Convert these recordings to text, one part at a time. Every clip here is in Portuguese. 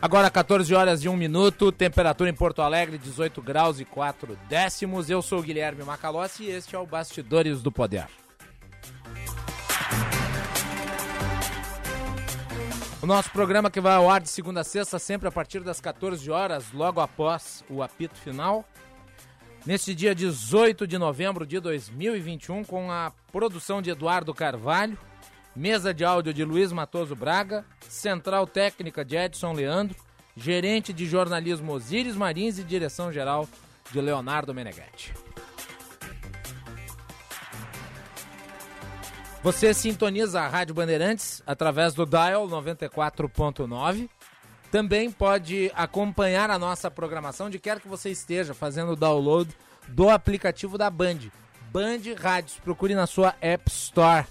Agora 14 horas e 1 minuto, temperatura em Porto Alegre 18 graus e 4 décimos. Eu sou o Guilherme Macalossi e este é o Bastidores do Poder. O nosso programa que vai ao ar de segunda a sexta, sempre a partir das 14 horas, logo após o apito final. Neste dia 18 de novembro de 2021, com a produção de Eduardo Carvalho, mesa de áudio de Luiz Matoso Braga, central técnica de Edson Leandro, gerente de jornalismo Osíris Marins e direção geral de Leonardo Meneghetti. Você sintoniza a Rádio Bandeirantes através do dial 94.9. Também pode acompanhar a nossa programação onde quer que você esteja fazendo o download do aplicativo da Band. Band Rádios, procure na sua App Store.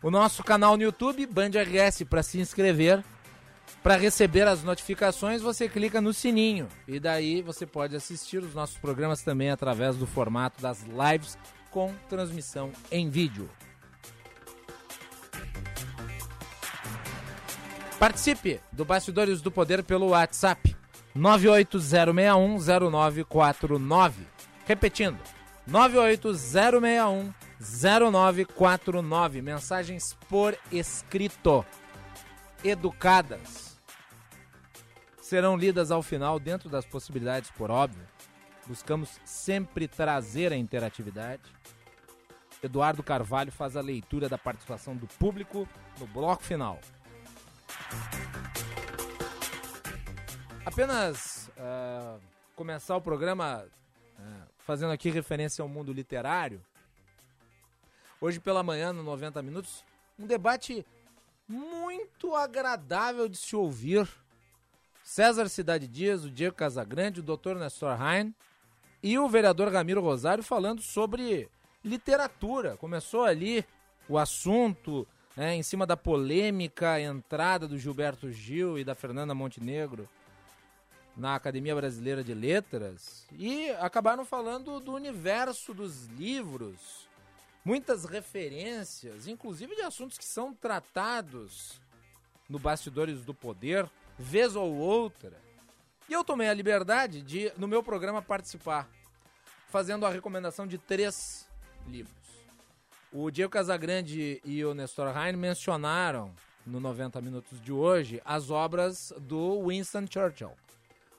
O nosso canal no YouTube, Band RS, para se inscrever. Para receber as notificações, você clica no sininho. E daí você pode assistir os nossos programas também através do formato das lives com transmissão em vídeo. Participe do Bastidores do Poder pelo WhatsApp 980610949. Repetindo, 980610949. Mensagens por escrito, educadas. Serão lidas ao final, dentro das possibilidades, por óbvio. Buscamos sempre trazer a interatividade. Eduardo Carvalho faz a leitura da participação do público no bloco final. Apenas uh, começar o programa uh, fazendo aqui referência ao mundo literário. Hoje pela manhã, no 90 Minutos, um debate muito agradável de se ouvir. César Cidade Dias, o Diego Casagrande, o Dr. Nestor Hein e o vereador Ramiro Rosário falando sobre literatura. Começou ali o assunto né, em cima da polêmica entrada do Gilberto Gil e da Fernanda Montenegro na Academia Brasileira de Letras e acabaram falando do universo dos livros, muitas referências, inclusive de assuntos que são tratados no Bastidores do Poder, vez ou outra. E eu tomei a liberdade de, no meu programa, participar, fazendo a recomendação de três livros. O Diego Casagrande e o Nestor Hein mencionaram no 90 Minutos de hoje as obras do Winston Churchill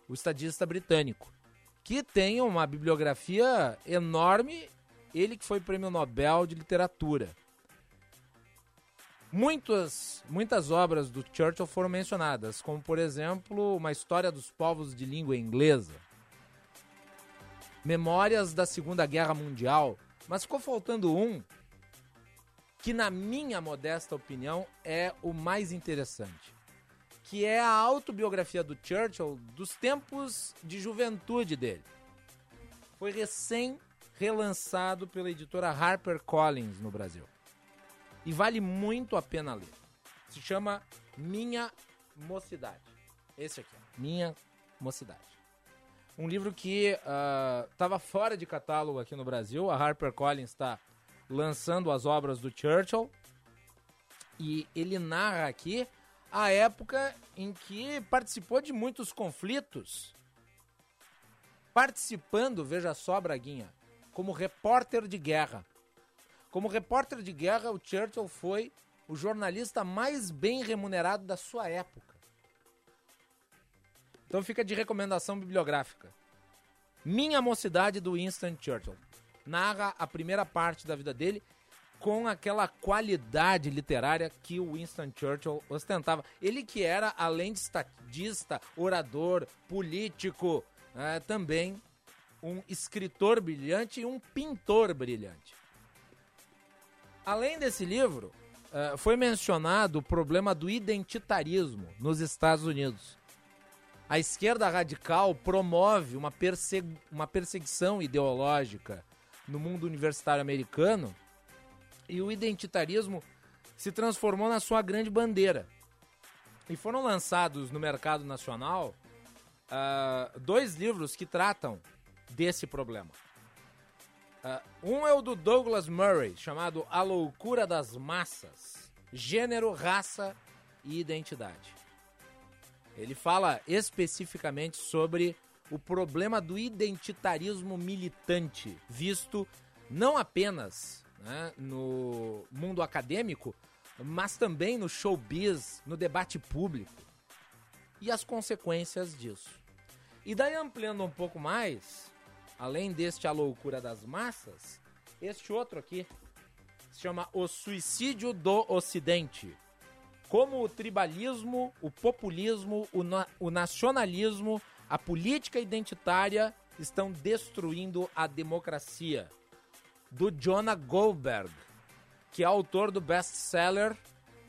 o estadista britânico, que tem uma bibliografia enorme, ele que foi prêmio Nobel de literatura. Muitas, muitas obras do Churchill foram mencionadas, como por exemplo, Uma História dos Povos de Língua Inglesa, Memórias da Segunda Guerra Mundial, mas ficou faltando um que, na minha modesta opinião, é o mais interessante que é a autobiografia do Churchill dos tempos de juventude dele. Foi recém relançado pela editora HarperCollins no Brasil. E vale muito a pena ler. Se chama Minha Mocidade. Esse aqui. Minha Mocidade. Um livro que estava uh, fora de catálogo aqui no Brasil. A HarperCollins está lançando as obras do Churchill. E ele narra aqui a época em que participou de muitos conflitos. Participando, veja só, Braguinha, como repórter de guerra. Como repórter de guerra, o Churchill foi o jornalista mais bem remunerado da sua época. Então fica de recomendação bibliográfica. Minha Mocidade do Winston Churchill. Narra a primeira parte da vida dele com aquela qualidade literária que o Winston Churchill ostentava. Ele que era, além de estadista, orador, político, é, também um escritor brilhante e um pintor brilhante. Além desse livro, é, foi mencionado o problema do identitarismo nos Estados Unidos. A esquerda radical promove uma, persegu uma perseguição ideológica no mundo universitário americano e o identitarismo se transformou na sua grande bandeira. E foram lançados no mercado nacional uh, dois livros que tratam desse problema. Uh, um é o do Douglas Murray, chamado A Loucura das Massas: Gênero, Raça e Identidade. Ele fala especificamente sobre o problema do identitarismo militante, visto não apenas né, no mundo acadêmico, mas também no showbiz, no debate público e as consequências disso. E daí ampliando um pouco mais, além deste A Loucura das Massas, este outro aqui se chama O Suicídio do Ocidente. Como o tribalismo, o populismo, o, na o nacionalismo, a política identitária estão destruindo a democracia. Do Jonah Goldberg que é autor do best-seller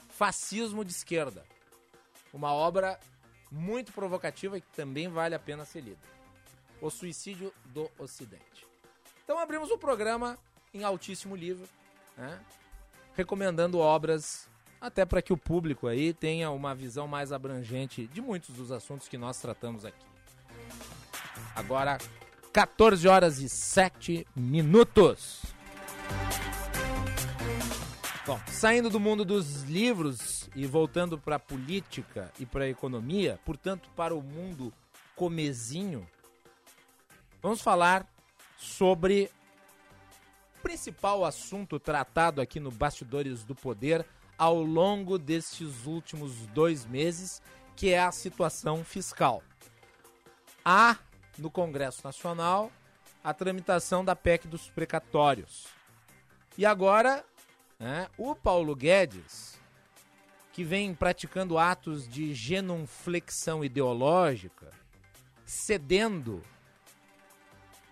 Fascismo de Esquerda. Uma obra muito provocativa e que também vale a pena ser lida. O Suicídio do Ocidente. Então abrimos o programa em altíssimo nível, né? recomendando obras até para que o público aí tenha uma visão mais abrangente de muitos dos assuntos que nós tratamos aqui. Agora, 14 horas e 7 minutos. Bom, saindo do mundo dos livros e voltando para a política e para a economia, portanto, para o mundo comezinho, vamos falar sobre o principal assunto tratado aqui no Bastidores do Poder ao longo destes últimos dois meses, que é a situação fiscal. Há no Congresso Nacional a tramitação da PEC dos precatórios. E agora né? O Paulo Guedes, que vem praticando atos de genuflexão ideológica, cedendo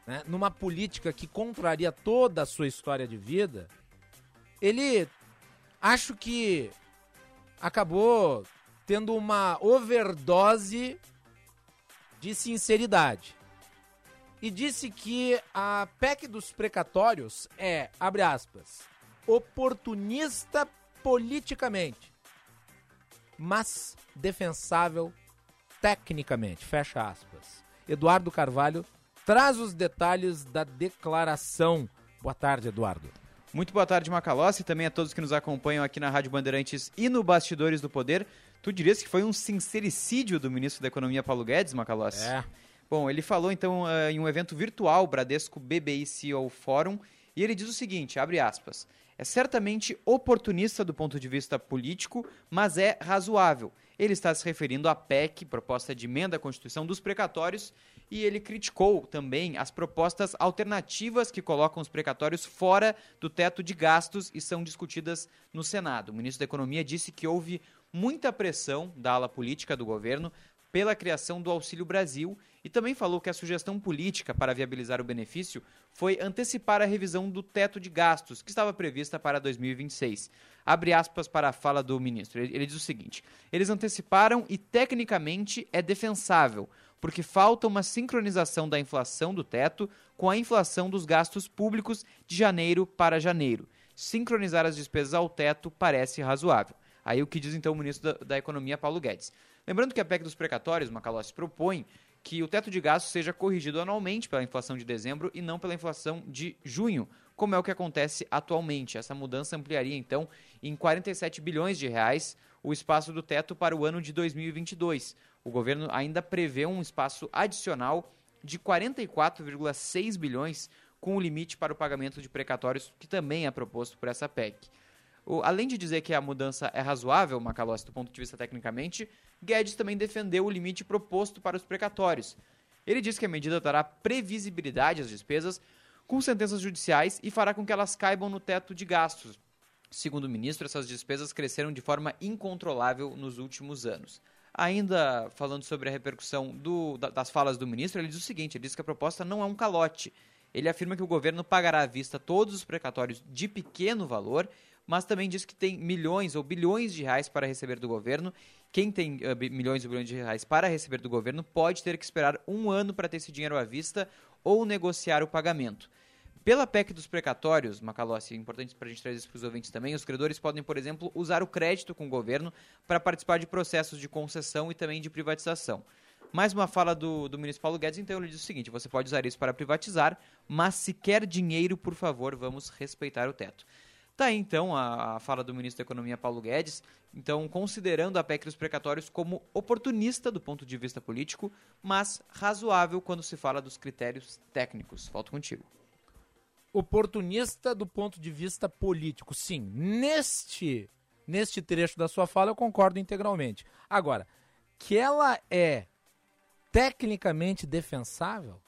né, numa política que contraria toda a sua história de vida, ele acho que acabou tendo uma overdose de sinceridade. E disse que a PEC dos precatórios é, abre aspas, oportunista politicamente, mas defensável tecnicamente. Fecha aspas. Eduardo Carvalho traz os detalhes da declaração. Boa tarde, Eduardo. Muito boa tarde, Macalossi, e também a todos que nos acompanham aqui na Rádio Bandeirantes e no Bastidores do Poder. Tu dirias que foi um sincericídio do ministro da Economia, Paulo Guedes, Macalossi? É. Bom, ele falou então uh, em um evento virtual, Bradesco BBI CEO Fórum, e ele diz o seguinte, abre aspas, é certamente oportunista do ponto de vista político, mas é razoável. Ele está se referindo à PEC, proposta de emenda à Constituição dos precatórios, e ele criticou também as propostas alternativas que colocam os precatórios fora do teto de gastos e são discutidas no Senado. O ministro da Economia disse que houve muita pressão da ala política do governo pela criação do Auxílio Brasil e também falou que a sugestão política para viabilizar o benefício foi antecipar a revisão do teto de gastos, que estava prevista para 2026. Abre aspas para a fala do ministro. Ele, diz o seguinte: eles anteciparam e tecnicamente é defensável, porque falta uma sincronização da inflação do teto com a inflação dos gastos públicos de janeiro para janeiro. Sincronizar as despesas ao teto parece razoável. Aí o que diz então o ministro da, da Economia, Paulo Guedes. Lembrando que a PEC dos precatórios, Macalossi, propõe que o teto de gastos seja corrigido anualmente pela inflação de dezembro e não pela inflação de junho, como é o que acontece atualmente. Essa mudança ampliaria então em 47 bilhões de reais o espaço do teto para o ano de 2022. O governo ainda prevê um espaço adicional de 44,6 bilhões com o limite para o pagamento de precatórios que também é proposto por essa PEC. O, além de dizer que a mudança é razoável, Macalossi, do ponto de vista tecnicamente, Guedes também defendeu o limite proposto para os precatórios. Ele disse que a medida dará previsibilidade às despesas com sentenças judiciais e fará com que elas caibam no teto de gastos. Segundo o ministro, essas despesas cresceram de forma incontrolável nos últimos anos. Ainda falando sobre a repercussão do, das falas do ministro, ele diz o seguinte: ele diz que a proposta não é um calote. Ele afirma que o governo pagará à vista todos os precatórios de pequeno valor mas também diz que tem milhões ou bilhões de reais para receber do governo. Quem tem uh, milhões ou bilhões de reais para receber do governo pode ter que esperar um ano para ter esse dinheiro à vista ou negociar o pagamento. Pela PEC dos precatórios, Macalossi, é importante para a gente trazer isso para os ouvintes também, os credores podem, por exemplo, usar o crédito com o governo para participar de processos de concessão e também de privatização. Mais uma fala do, do ministro Paulo Guedes, então ele diz o seguinte: você pode usar isso para privatizar, mas se quer dinheiro, por favor, vamos respeitar o teto. Tá aí então a, a, fala do ministro da Economia Paulo Guedes, então considerando a PEC dos precatórios como oportunista do ponto de vista político, mas razoável quando se fala dos critérios técnicos. Volto contigo. Oportunista do ponto de vista político, sim. Neste neste trecho da sua fala eu concordo integralmente. Agora, que ela é tecnicamente defensável,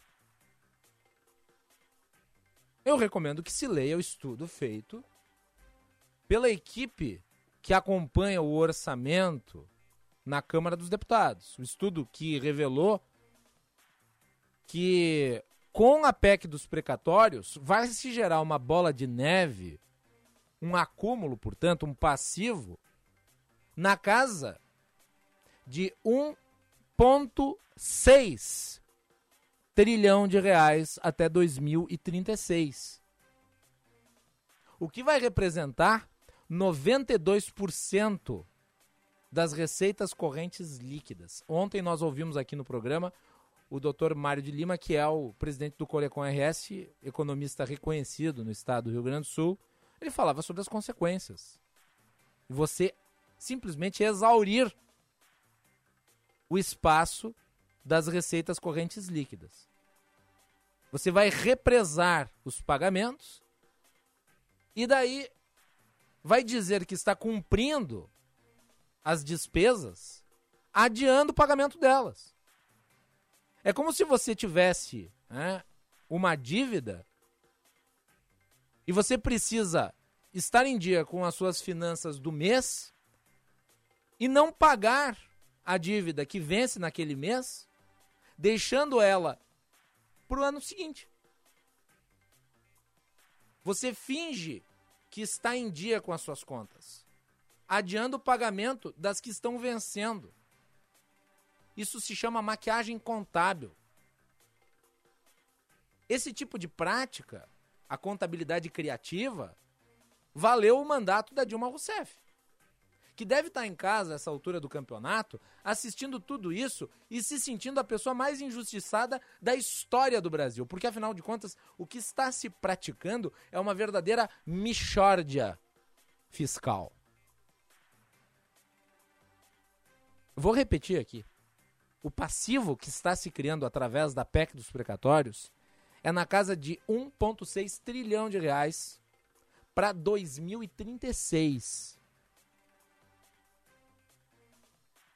eu recomendo que se leia o estudo feito pela equipe que acompanha o orçamento na Câmara dos Deputados. O estudo que revelou que com a PEC dos precatórios vai se gerar uma bola de neve, um acúmulo, portanto, um passivo, na casa de 1,6 trilhão de reais até 2036. O que vai representar 92% das receitas correntes líquidas. Ontem nós ouvimos aqui no programa o Dr. Mário de Lima, que é o presidente do Corecon RS, economista reconhecido no estado do Rio Grande do Sul. Ele falava sobre as consequências. Você simplesmente exaurir o espaço das receitas correntes líquidas. Você vai represar os pagamentos e daí vai dizer que está cumprindo as despesas, adiando o pagamento delas. É como se você tivesse né, uma dívida e você precisa estar em dia com as suas finanças do mês e não pagar a dívida que vence naquele mês, deixando ela para o ano seguinte. Você finge que está em dia com as suas contas, adiando o pagamento das que estão vencendo. Isso se chama maquiagem contábil. Esse tipo de prática, a contabilidade criativa, valeu o mandato da Dilma Rousseff que deve estar em casa essa altura do campeonato, assistindo tudo isso e se sentindo a pessoa mais injustiçada da história do Brasil. Porque, afinal de contas, o que está se praticando é uma verdadeira michórdia fiscal. Vou repetir aqui. O passivo que está se criando através da PEC dos precatórios é na casa de 1,6 trilhão de reais para 2036.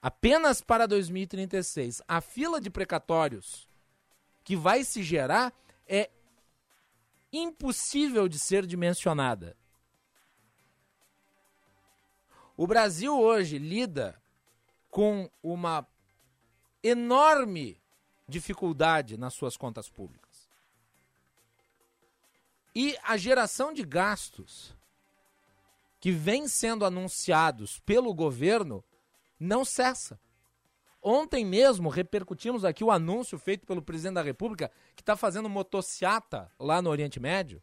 apenas para 2036, a fila de precatórios que vai se gerar é impossível de ser dimensionada. O Brasil hoje lida com uma enorme dificuldade nas suas contas públicas. E a geração de gastos que vem sendo anunciados pelo governo não cessa. Ontem mesmo repercutimos aqui o anúncio feito pelo presidente da República que está fazendo motociata lá no Oriente Médio,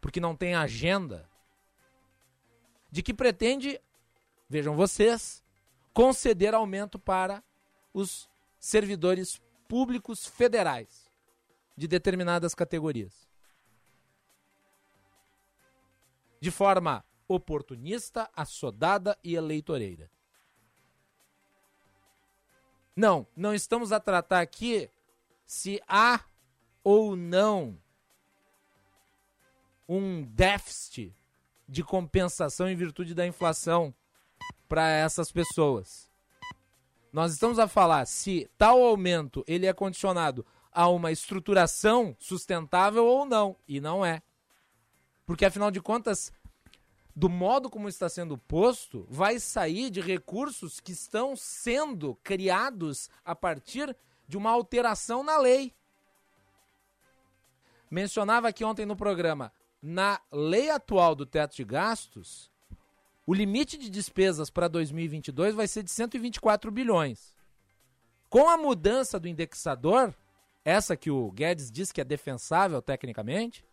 porque não tem agenda, de que pretende, vejam vocês, conceder aumento para os servidores públicos federais de determinadas categorias. De forma oportunista, assodada e eleitoreira. Não, não estamos a tratar aqui se há ou não um déficit de compensação em virtude da inflação para essas pessoas. Nós estamos a falar se tal aumento ele é condicionado a uma estruturação sustentável ou não, e não é. Porque afinal de contas, do modo como está sendo posto, vai sair de recursos que estão sendo criados a partir de uma alteração na lei. Mencionava aqui ontem no programa, na lei atual do teto de gastos, o limite de despesas para 2022 vai ser de 124 bilhões. Com a mudança do indexador, essa que o Guedes diz que é defensável tecnicamente,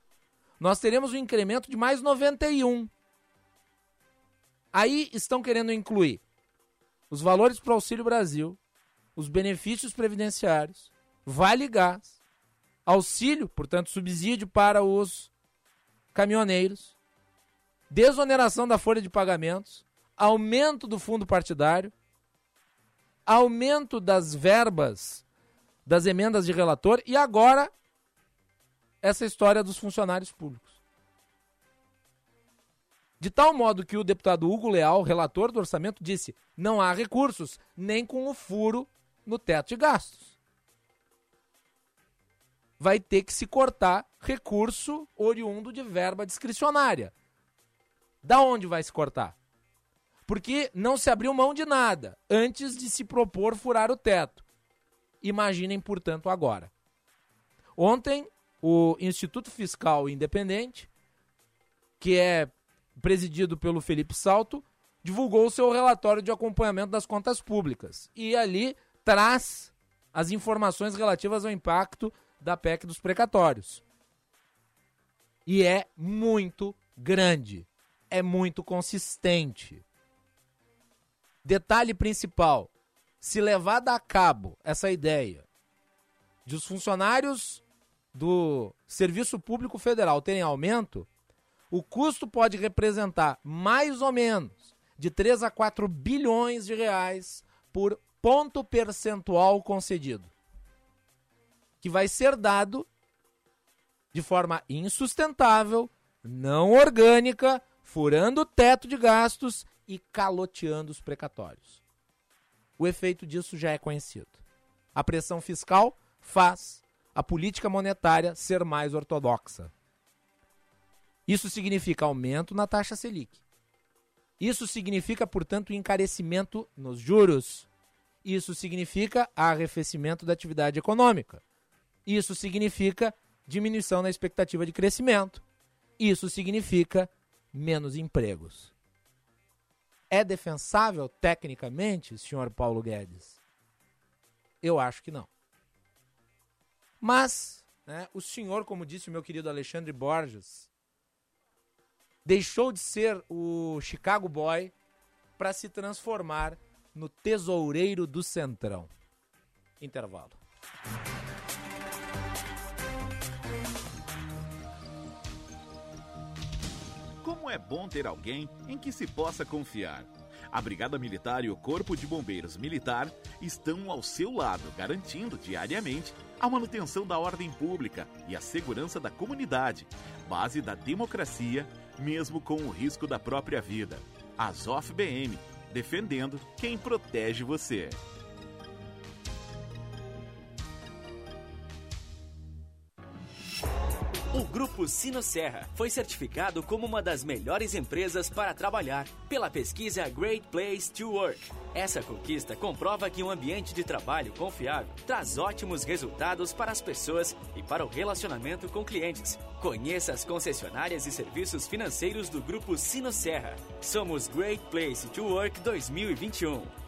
nós teremos um incremento de mais 91. Aí estão querendo incluir os valores para o Auxílio Brasil, os benefícios previdenciários, vale gás, auxílio, portanto, subsídio para os caminhoneiros, desoneração da folha de pagamentos, aumento do fundo partidário, aumento das verbas das emendas de relator e agora essa história dos funcionários públicos. De tal modo que o deputado Hugo Leal, relator do orçamento, disse: não há recursos, nem com o furo no teto de gastos. Vai ter que se cortar recurso oriundo de verba discricionária. Da onde vai se cortar? Porque não se abriu mão de nada antes de se propor furar o teto. Imaginem, portanto, agora. Ontem, o Instituto Fiscal Independente, que é presidido pelo Felipe Salto, divulgou o seu relatório de acompanhamento das contas públicas. E ali traz as informações relativas ao impacto da PEC dos precatórios. E é muito grande, é muito consistente. Detalhe principal: se levada a cabo essa ideia de os funcionários do Serviço Público Federal terem aumento, o custo pode representar mais ou menos de 3 a 4 bilhões de reais por ponto percentual concedido, que vai ser dado de forma insustentável, não orgânica, furando o teto de gastos e caloteando os precatórios. O efeito disso já é conhecido. A pressão fiscal faz a política monetária ser mais ortodoxa. Isso significa aumento na taxa Selic. Isso significa, portanto, encarecimento nos juros. Isso significa arrefecimento da atividade econômica. Isso significa diminuição na expectativa de crescimento. Isso significa menos empregos. É defensável tecnicamente, senhor Paulo Guedes? Eu acho que não. Mas, né, o senhor, como disse o meu querido Alexandre Borges, deixou de ser o Chicago Boy para se transformar no tesoureiro do Centrão. Intervalo. É bom ter alguém em que se possa confiar. A Brigada Militar e o Corpo de Bombeiros Militar estão ao seu lado, garantindo diariamente a manutenção da ordem pública e a segurança da comunidade, base da democracia mesmo com o risco da própria vida. Azof BM, defendendo quem protege você. O Grupo Sinosserra foi certificado como uma das melhores empresas para trabalhar pela pesquisa Great Place to Work. Essa conquista comprova que um ambiente de trabalho confiável traz ótimos resultados para as pessoas e para o relacionamento com clientes. Conheça as concessionárias e serviços financeiros do Grupo Sinosserra. Somos Great Place to Work 2021.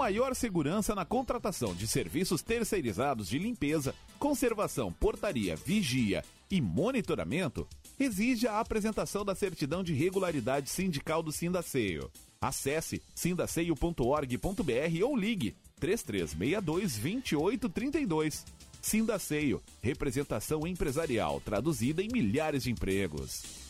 Maior segurança na contratação de serviços terceirizados de limpeza, conservação, portaria, vigia e monitoramento, exige a apresentação da certidão de regularidade sindical do Sindaceio. Acesse sindaceio.org.br ou ligue 3362 2832. Sindaceio, representação empresarial traduzida em milhares de empregos.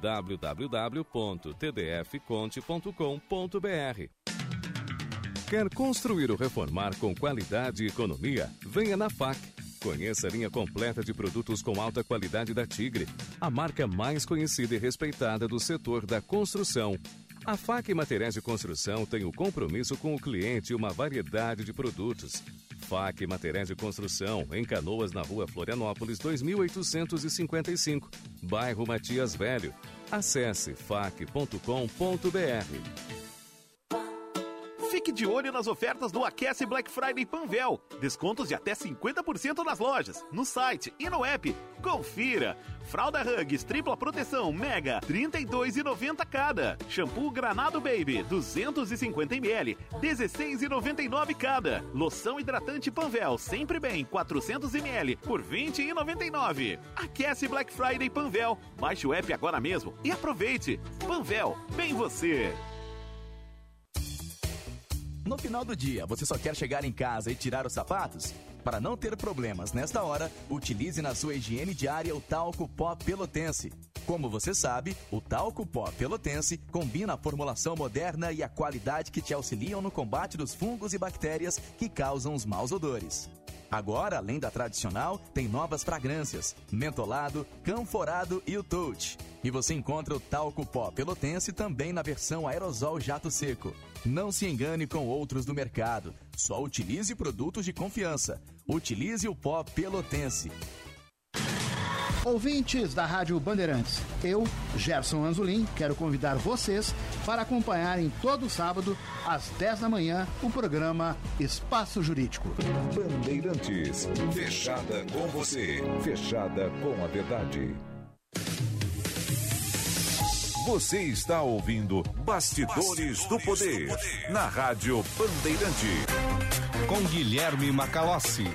www.tdfconte.com.br. Quer construir ou reformar com qualidade e economia? Venha na FAC. Conheça a linha completa de produtos com alta qualidade da Tigre, a marca mais conhecida e respeitada do setor da construção. A FAC Materiais de Construção tem o compromisso com o cliente e uma variedade de produtos FAC Materiais de Construção, em Canoas, na rua Florianópolis, 2855, bairro Matias Velho. Acesse fac.com.br. Fique de olho nas ofertas do Aquece Black Friday Panvel. Descontos de até 50% nas lojas, no site e no app. Confira! Fralda Hugs tripla proteção Mega 32,90 cada. Shampoo Granado Baby 250ml 16,99 cada. Loção hidratante Panvel sempre bem 400ml por 20,99. Aquece Black Friday Panvel. Baixe o app agora mesmo e aproveite. Panvel, bem você. No final do dia, você só quer chegar em casa e tirar os sapatos? Para não ter problemas nesta hora, utilize na sua higiene diária o talco pó pelotense. Como você sabe, o talco pó pelotense combina a formulação moderna e a qualidade que te auxiliam no combate dos fungos e bactérias que causam os maus odores. Agora, além da tradicional, tem novas fragrâncias: mentolado, canforado e o touch. E você encontra o talco pó pelotense também na versão aerosol jato seco. Não se engane com outros do mercado. Só utilize produtos de confiança. Utilize o pó pelotense. Ouvintes da Rádio Bandeirantes, eu, Gerson Anzolin, quero convidar vocês para acompanharem todo sábado, às 10 da manhã, o programa Espaço Jurídico. Bandeirantes, fechada com você, fechada com a verdade. Você está ouvindo Bastidores, Bastidores do, poder, do Poder na Rádio Bandeirante. Com Guilherme Macalossi.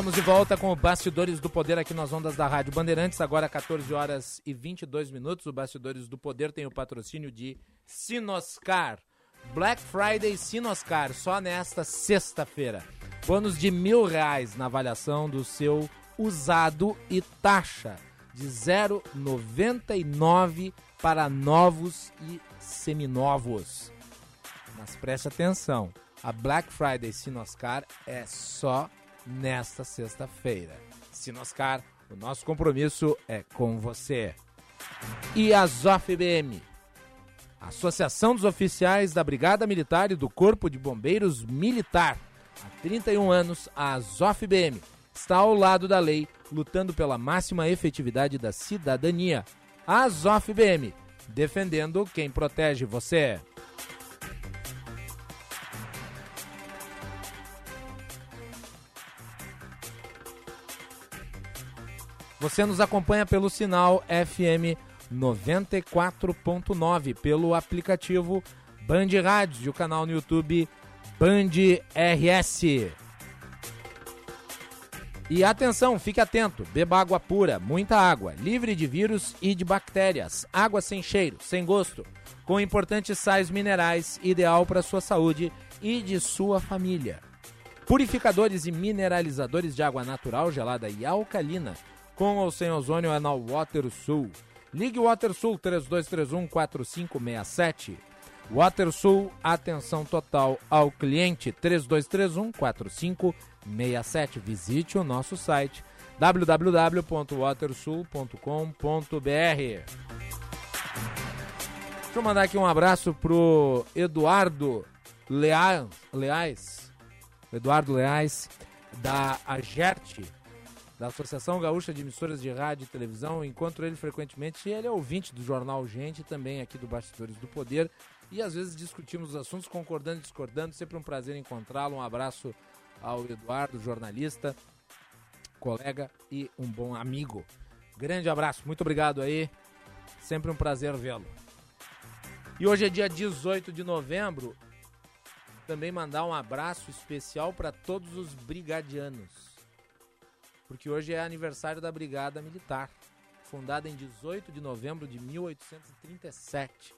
Estamos de volta com o Bastidores do Poder aqui nas ondas da Rádio Bandeirantes, agora 14 horas e 22 minutos. O Bastidores do Poder tem o patrocínio de Sinoscar. Black Friday Sinoscar, só nesta sexta-feira. Bônus de mil reais na avaliação do seu usado e taxa de 0,99 para novos e seminovos. Mas preste atenção, a Black Friday Sinoscar é só nesta sexta-feira. Sinoscar, o nosso compromisso é com você. E a ZOFBM, Associação dos Oficiais da Brigada Militar e do Corpo de Bombeiros Militar. Há 31 anos, a ZOFBM está ao lado da lei, lutando pela máxima efetividade da cidadania. A ZOFBM, defendendo quem protege você. Você nos acompanha pelo sinal FM 94.9, pelo aplicativo Band Rádios e o canal no YouTube Band RS. E atenção, fique atento, beba água pura, muita água, livre de vírus e de bactérias, água sem cheiro, sem gosto, com importantes sais minerais, ideal para sua saúde e de sua família. Purificadores e mineralizadores de água natural, gelada e alcalina com ou sem ozônio é na WaterSul. Ligue WaterSul 3231 4567. WaterSul, atenção total ao cliente 3231 4567. Visite o nosso site www.watersul.com.br. Deixa eu mandar aqui um abraço pro Eduardo Leais, Leais Eduardo Leais, da Agerte, da Associação Gaúcha de Emissoras de Rádio e Televisão. Encontro ele frequentemente. Ele é ouvinte do jornal Gente, também aqui do Bastidores do Poder. E às vezes discutimos os assuntos, concordando e discordando. Sempre um prazer encontrá-lo. Um abraço ao Eduardo, jornalista, colega e um bom amigo. Grande abraço, muito obrigado aí. Sempre um prazer vê-lo. E hoje é dia 18 de novembro. Também mandar um abraço especial para todos os brigadianos porque hoje é aniversário da Brigada Militar, fundada em 18 de novembro de 1837.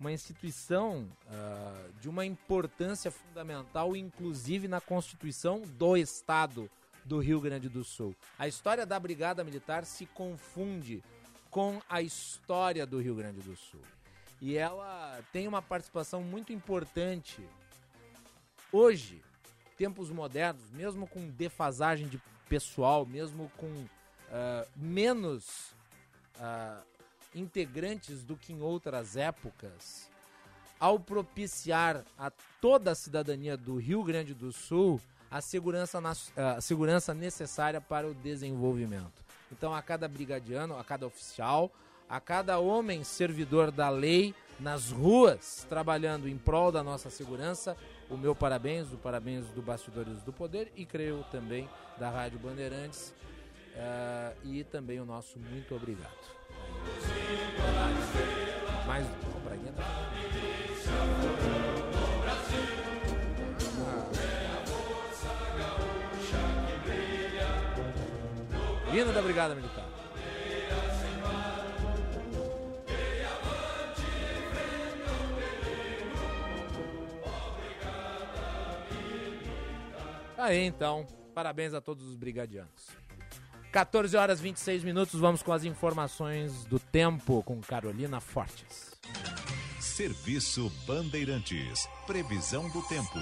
Uma instituição uh, de uma importância fundamental, inclusive na Constituição do Estado do Rio Grande do Sul. A história da Brigada Militar se confunde com a história do Rio Grande do Sul. E ela tem uma participação muito importante hoje, tempos modernos, mesmo com defasagem de pessoal, mesmo com uh, menos uh, integrantes do que em outras épocas, ao propiciar a toda a cidadania do Rio Grande do Sul a segurança, a segurança necessária para o desenvolvimento. Então, a cada brigadiano, a cada oficial, a cada homem servidor da lei nas ruas, trabalhando em prol da nossa segurança, o meu parabéns, o parabéns do Bastidores do Poder e creio também da Rádio Bandeirantes uh, e também o nosso muito obrigado. Mais o Braguinha tá... Hino da Brigada Militar. Aí então, parabéns a todos os brigadianos. 14 horas 26 minutos, vamos com as informações do tempo com Carolina Fortes. Serviço Bandeirantes. Previsão do tempo.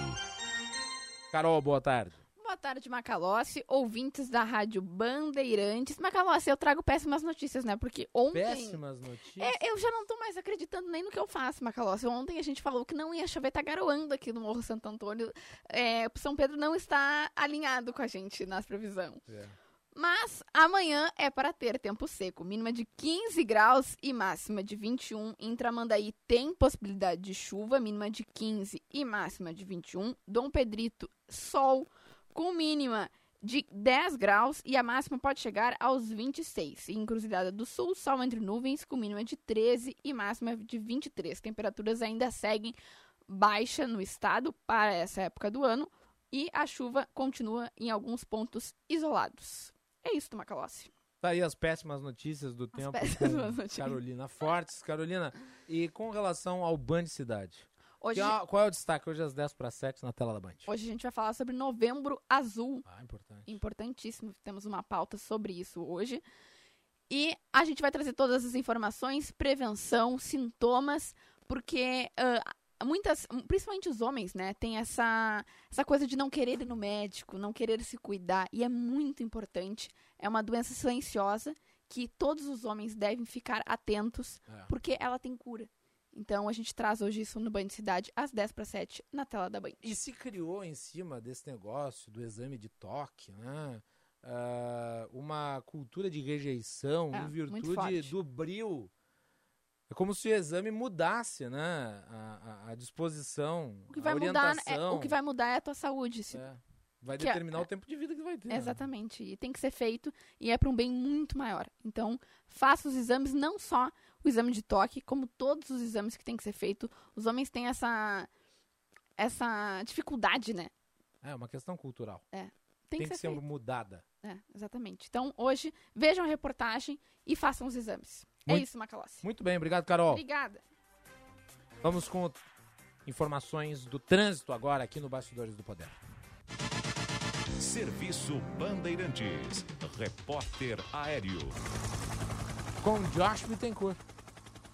Carol, boa tarde. Boa tarde, Macalossi, ouvintes da Rádio Bandeirantes. Macalossi, eu trago péssimas notícias, né? Porque ontem. Péssimas notícias? É, eu já não tô mais acreditando nem no que eu faço, Macalossi. Ontem a gente falou que não ia chover, tá garoando aqui no Morro Santo Antônio. É, São Pedro não está alinhado com a gente nas previsão. É. Mas amanhã é para ter tempo seco, mínima de 15 graus e máxima de 21. Em Tramandaí tem possibilidade de chuva, mínima de 15 e máxima de 21. Dom Pedrito, sol com mínima de 10 graus e a máxima pode chegar aos 26. Em Encruzilhada do Sul, sol entre nuvens com mínima de 13 e máxima de 23. Temperaturas ainda seguem baixa no estado para essa época do ano e a chuva continua em alguns pontos isolados. É isso, Macalossi. Tá aí as péssimas notícias do as tempo com notícias. Carolina Fortes. Carolina, e com relação ao Band Cidade? Hoje... É, qual é o destaque hoje às 10 para 7 na tela da Band? Hoje a gente vai falar sobre Novembro Azul. Ah, importante. Importantíssimo. Temos uma pauta sobre isso hoje. E a gente vai trazer todas as informações, prevenção, sintomas, porque uh, muitas, principalmente os homens, né, tem essa, essa coisa de não querer ir no médico, não querer se cuidar, e é muito importante. É uma doença silenciosa que todos os homens devem ficar atentos, é. porque ela tem cura. Então a gente traz hoje isso no Banho de Cidade às 10 para 7 na tela da Band. E se criou em cima desse negócio do exame de toque, né? Uh, uma cultura de rejeição é, em virtude do bril. É como se o exame mudasse, né? A, a, a disposição, o que vai. Mudar, é, o que vai mudar é a tua saúde. Se, é. Vai que é determinar é, o tempo de vida que vai ter. Né? Exatamente. Né? E tem que ser feito e é para um bem muito maior. Então, faça os exames, não só o exame de toque, como todos os exames que tem que ser feito. Os homens têm essa essa dificuldade, né? É uma questão cultural. É. Tem, tem que, que, ser, ser mudada. É, exatamente. Então, hoje, vejam a reportagem e façam os exames. É muito, é isso, Macalossi. Muito bem, obrigado, Carol. Obrigada. Vamos com informações do trânsito agora aqui no Bastidores do Poder. Serviço Bandeirantes. Repórter Aéreo. Com Josh Bittencourt.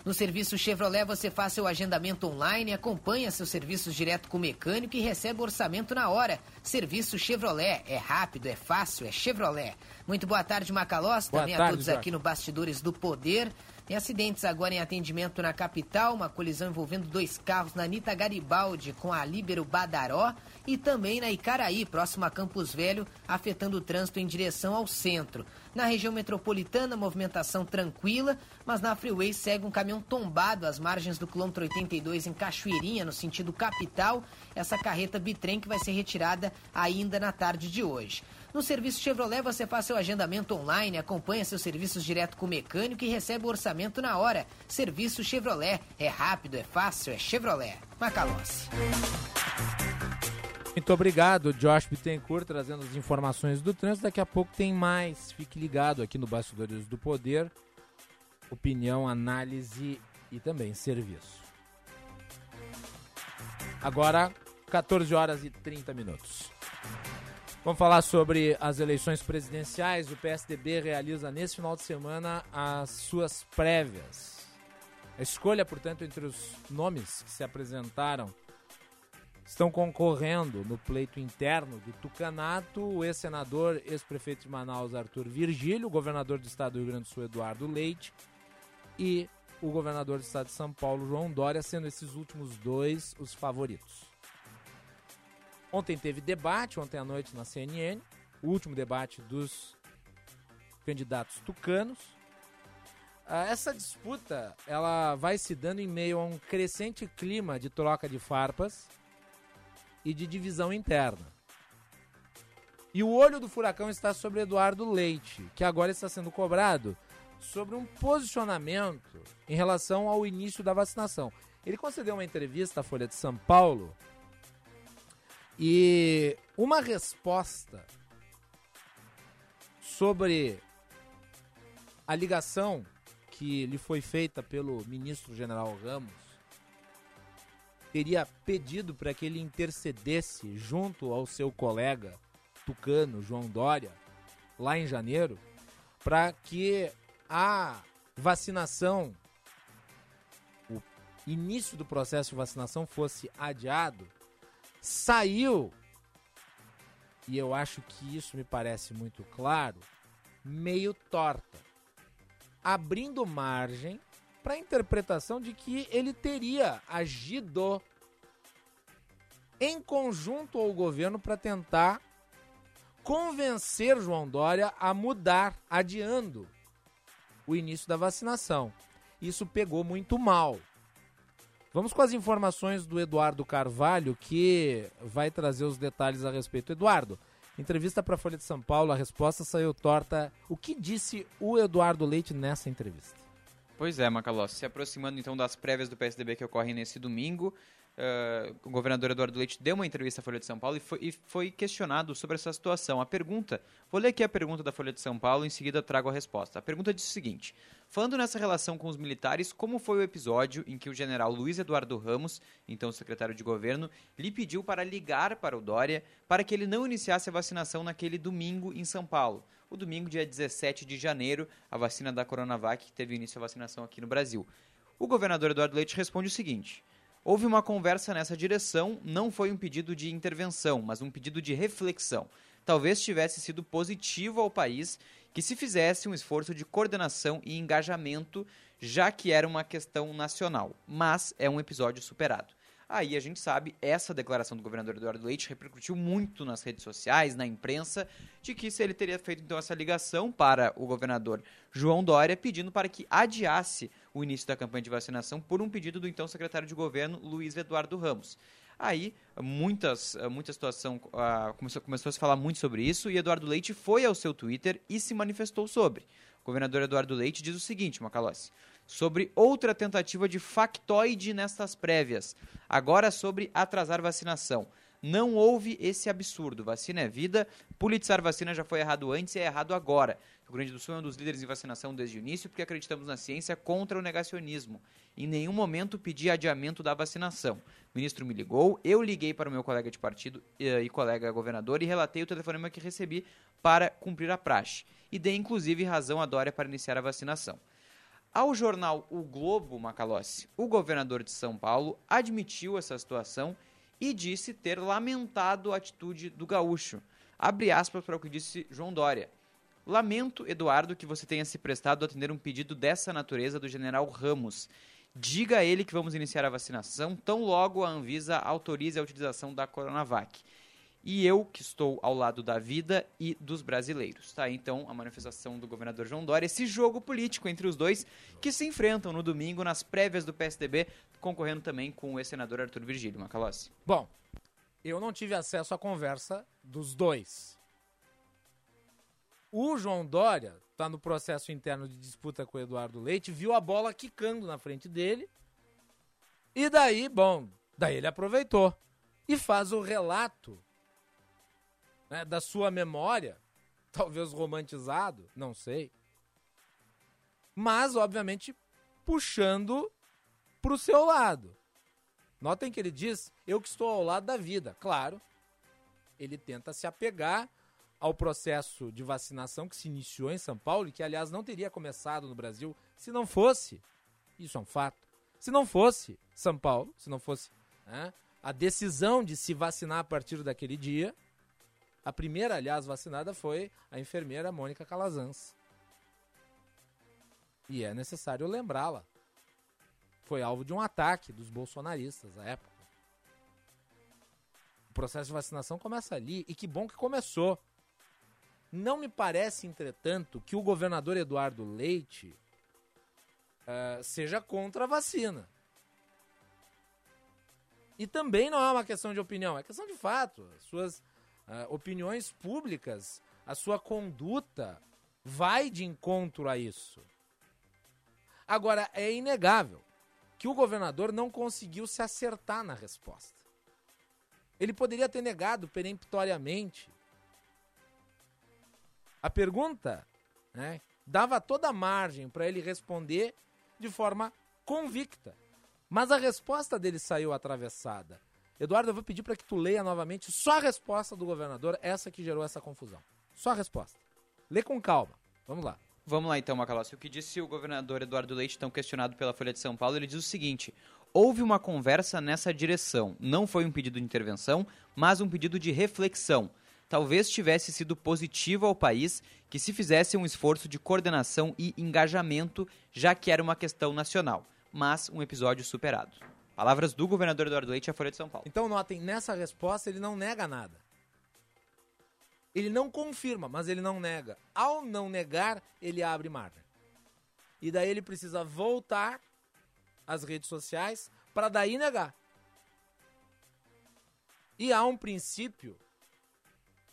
No serviço Chevrolet você faz seu agendamento online, acompanha seus serviços direto com o mecânico e recebe o orçamento na hora. Serviço Chevrolet é rápido, é fácil, é Chevrolet. Muito boa tarde, Macalós. Boa Também tarde, a todos Jorge. aqui no Bastidores do Poder. Tem acidentes agora em atendimento na capital, uma colisão envolvendo dois carros na Anitta Garibaldi com a Líbero Badaró e também na Icaraí, próximo a Campos Velho, afetando o trânsito em direção ao centro. Na região metropolitana, movimentação tranquila, mas na Freeway segue um caminhão tombado às margens do quilômetro 82 em Cachoeirinha, no sentido capital. Essa carreta bitrem que vai ser retirada ainda na tarde de hoje. No serviço Chevrolet você faz seu agendamento online, acompanha seus serviços direto com o mecânico e recebe o orçamento na hora. Serviço Chevrolet é rápido, é fácil, é Chevrolet. Macalossi. Muito obrigado, Josh Bittencourt, trazendo as informações do trânsito. Daqui a pouco tem mais. Fique ligado aqui no Bastidores do Poder. Opinião, análise e também serviço. Agora, 14 horas e 30 minutos. Vamos falar sobre as eleições presidenciais. O PSDB realiza nesse final de semana as suas prévias. A escolha, portanto, entre os nomes que se apresentaram estão concorrendo no pleito interno do Tucanato o ex-senador, ex-prefeito de Manaus, Arthur Virgílio, o governador do estado do Rio Grande do Sul, Eduardo Leite, e o governador do estado de São Paulo, João Dória, sendo esses últimos dois os favoritos. Ontem teve debate, ontem à noite na CNN, o último debate dos candidatos tucanos. Ah, essa disputa ela vai se dando em meio a um crescente clima de troca de farpas e de divisão interna. E o olho do furacão está sobre Eduardo Leite, que agora está sendo cobrado sobre um posicionamento em relação ao início da vacinação. Ele concedeu uma entrevista à Folha de São Paulo e uma resposta sobre a ligação que lhe foi feita pelo ministro General Ramos teria pedido para que ele intercedesse junto ao seu colega tucano João Dória lá em janeiro para que a vacinação o início do processo de vacinação fosse adiado saiu, e eu acho que isso me parece muito claro, meio torta, abrindo margem para a interpretação de que ele teria agido em conjunto ao governo para tentar convencer João Dória a mudar, adiando o início da vacinação. Isso pegou muito mal. Vamos com as informações do Eduardo Carvalho, que vai trazer os detalhes a respeito. Eduardo, entrevista para a Folha de São Paulo, a resposta saiu torta. O que disse o Eduardo Leite nessa entrevista? Pois é, Macalossi. Se aproximando então das prévias do PSDB que ocorrem nesse domingo, uh, o governador Eduardo Leite deu uma entrevista à Folha de São Paulo e foi, e foi, questionado sobre essa situação. A pergunta, vou ler aqui a pergunta da Folha de São Paulo, em seguida trago a resposta. A pergunta diz o seguinte: Falando nessa relação com os militares, como foi o episódio em que o general Luiz Eduardo Ramos, então secretário de governo, lhe pediu para ligar para o Dória para que ele não iniciasse a vacinação naquele domingo em São Paulo? O domingo, dia 17 de janeiro, a vacina da Coronavac teve início a vacinação aqui no Brasil. O governador Eduardo Leite responde o seguinte: Houve uma conversa nessa direção, não foi um pedido de intervenção, mas um pedido de reflexão. Talvez tivesse sido positivo ao país que se fizesse um esforço de coordenação e engajamento, já que era uma questão nacional. Mas é um episódio superado. Aí a gente sabe, essa declaração do governador Eduardo Leite repercutiu muito nas redes sociais, na imprensa, de que se ele teria feito então essa ligação para o governador João Dória, pedindo para que adiasse o início da campanha de vacinação por um pedido do então secretário de governo Luiz Eduardo Ramos. Aí, muitas, muita situação uh, começou, começou a se falar muito sobre isso e Eduardo Leite foi ao seu Twitter e se manifestou sobre. O governador Eduardo Leite diz o seguinte, Macalossi sobre outra tentativa de factoide nestas prévias. Agora sobre atrasar vacinação. Não houve esse absurdo. Vacina é vida. Politizar vacina já foi errado antes e é errado agora. O Grande do Sul é um dos líderes em vacinação desde o início porque acreditamos na ciência contra o negacionismo. Em nenhum momento pedi adiamento da vacinação. O ministro me ligou, eu liguei para o meu colega de partido e colega governador e relatei o telefonema que recebi para cumprir a praxe. E dei inclusive razão à Dória para iniciar a vacinação. Ao jornal O Globo, Macalossi, o governador de São Paulo admitiu essa situação e disse ter lamentado a atitude do gaúcho. Abre aspas para o que disse João Dória. Lamento, Eduardo, que você tenha se prestado a atender um pedido dessa natureza do general Ramos. Diga a ele que vamos iniciar a vacinação tão logo a Anvisa autorize a utilização da Coronavac e eu que estou ao lado da vida e dos brasileiros. Tá? Então, a manifestação do governador João Dória, esse jogo político entre os dois que se enfrentam no domingo nas prévias do PSDB, concorrendo também com o ex-senador Arthur Virgílio Macalossi. Bom, eu não tive acesso à conversa dos dois. O João Dória está no processo interno de disputa com o Eduardo Leite, viu a bola quicando na frente dele. E daí, bom, daí ele aproveitou e faz o relato né, da sua memória, talvez romantizado, não sei. Mas, obviamente, puxando para o seu lado. Notem que ele diz: Eu que estou ao lado da vida. Claro, ele tenta se apegar ao processo de vacinação que se iniciou em São Paulo e que, aliás, não teria começado no Brasil se não fosse, isso é um fato, se não fosse São Paulo, se não fosse né, a decisão de se vacinar a partir daquele dia. A primeira, aliás, vacinada foi a enfermeira Mônica Calazans. E é necessário lembrá-la. Foi alvo de um ataque dos bolsonaristas à época. O processo de vacinação começa ali e que bom que começou. Não me parece, entretanto, que o governador Eduardo Leite uh, seja contra a vacina. E também não é uma questão de opinião, é questão de fato. As suas uh, opiniões públicas, a sua conduta vai de encontro a isso. Agora, é inegável que o governador não conseguiu se acertar na resposta. Ele poderia ter negado peremptoriamente a pergunta né, dava toda margem para ele responder de forma convicta. Mas a resposta dele saiu atravessada. Eduardo, eu vou pedir para que tu leia novamente só a resposta do governador, essa que gerou essa confusão. Só a resposta. Lê com calma. Vamos lá. Vamos lá então, Macalossi. O que disse o governador Eduardo Leite, tão questionado pela Folha de São Paulo, ele diz o seguinte: houve uma conversa nessa direção. Não foi um pedido de intervenção, mas um pedido de reflexão talvez tivesse sido positivo ao país que se fizesse um esforço de coordenação e engajamento, já que era uma questão nacional, mas um episódio superado. Palavras do governador Eduardo Leite à Folha de São Paulo. Então notem, nessa resposta ele não nega nada. Ele não confirma, mas ele não nega. Ao não negar, ele abre margem. E daí ele precisa voltar às redes sociais para daí negar. E há um princípio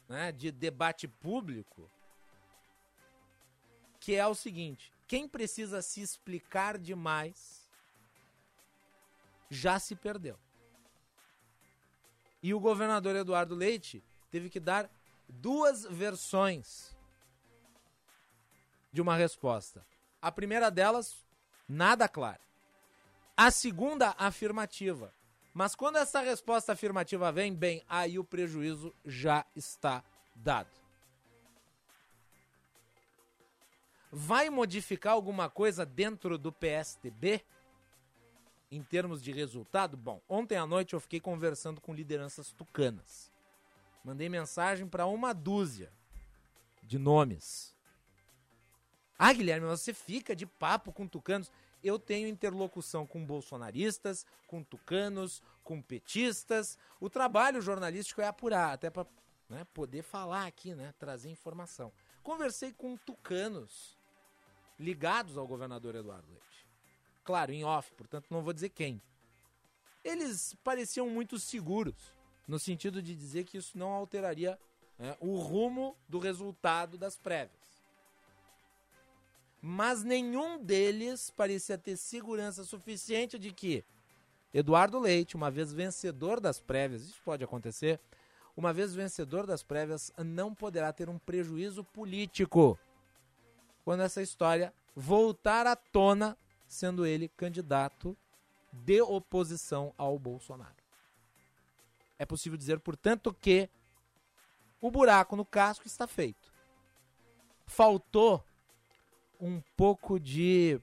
né, de debate público, que é o seguinte: quem precisa se explicar demais já se perdeu. E o governador Eduardo Leite teve que dar duas versões de uma resposta. A primeira delas, nada clara. A segunda, afirmativa. Mas quando essa resposta afirmativa vem, bem, aí o prejuízo já está dado. Vai modificar alguma coisa dentro do PSDB? Em termos de resultado? Bom, ontem à noite eu fiquei conversando com lideranças tucanas. Mandei mensagem para uma dúzia de nomes. Ah, Guilherme, você fica de papo com tucanos eu tenho interlocução com bolsonaristas, com tucanos, com petistas. O trabalho jornalístico é apurar, até para né, poder falar aqui, né, trazer informação. Conversei com tucanos ligados ao governador Eduardo Leite. Claro, em off, portanto não vou dizer quem. Eles pareciam muito seguros, no sentido de dizer que isso não alteraria né, o rumo do resultado das prévias mas nenhum deles parecia ter segurança suficiente de que Eduardo Leite, uma vez vencedor das prévias, isso pode acontecer, uma vez vencedor das prévias, não poderá ter um prejuízo político quando essa história voltar à tona, sendo ele candidato de oposição ao Bolsonaro. É possível dizer, portanto, que o buraco no casco está feito. Faltou um pouco de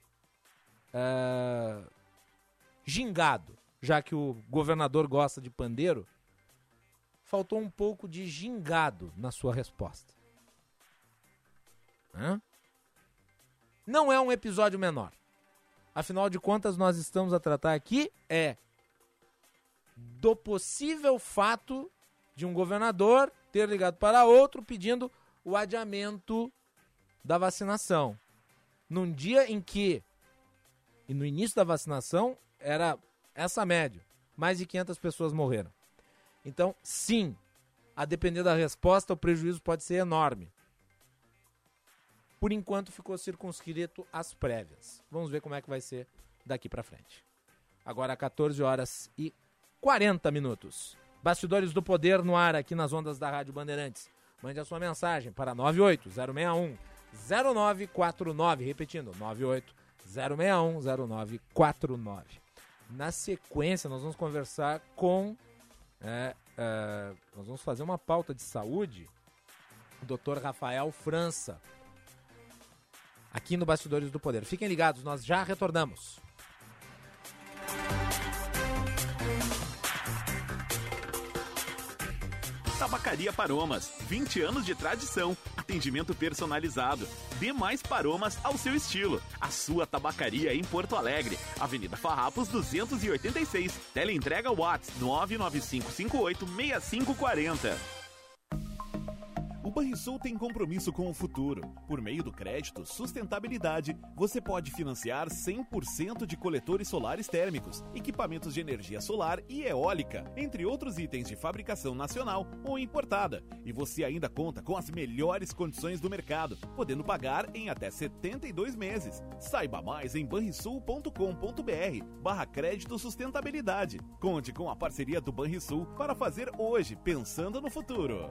uh, gingado, já que o governador gosta de pandeiro, faltou um pouco de gingado na sua resposta. Hã? Não é um episódio menor. Afinal de contas, nós estamos a tratar aqui é do possível fato de um governador ter ligado para outro pedindo o adiamento da vacinação num dia em que, e no início da vacinação, era essa média. Mais de 500 pessoas morreram. Então, sim, a depender da resposta, o prejuízo pode ser enorme. Por enquanto, ficou circunscrito às prévias. Vamos ver como é que vai ser daqui para frente. Agora, 14 horas e 40 minutos. Bastidores do Poder no ar aqui nas ondas da Rádio Bandeirantes. Mande a sua mensagem para 98061 0949, repetindo, 980610949. Na sequência, nós vamos conversar com é, é, nós vamos fazer uma pauta de saúde. O doutor Rafael França, aqui no Bastidores do Poder. Fiquem ligados, nós já retornamos. Tabacaria Paromas, 20 anos de tradição, atendimento personalizado. Dê mais paromas ao seu estilo. A sua tabacaria em Porto Alegre, Avenida Farrapos 286. Teleentrega Watts 995586540. Banrisul tem compromisso com o futuro. Por meio do crédito Sustentabilidade, você pode financiar 100% de coletores solares térmicos, equipamentos de energia solar e eólica, entre outros itens de fabricação nacional ou importada. E você ainda conta com as melhores condições do mercado, podendo pagar em até 72 meses. Saiba mais em banrisul.com.br barra crédito sustentabilidade. Conte com a parceria do Banrisul para fazer hoje, pensando no futuro.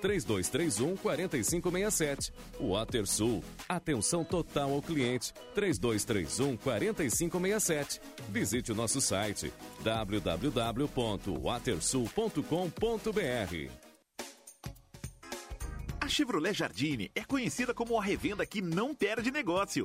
3231 4567. WaterSul. Atenção total ao cliente. 3231 4567. Visite o nosso site www.watersul.com.br. A Chevrolet Jardine é conhecida como a revenda que não perde negócio.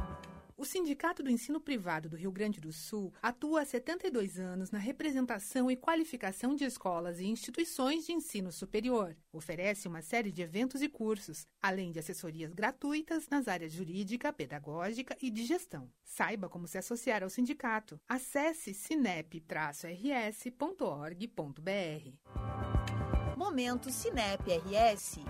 O Sindicato do Ensino Privado do Rio Grande do Sul atua há 72 anos na representação e qualificação de escolas e instituições de ensino superior. Oferece uma série de eventos e cursos, além de assessorias gratuitas nas áreas jurídica, pedagógica e de gestão. Saiba como se associar ao sindicato. Acesse sinep-rs.org.br. Momento Cinep RS.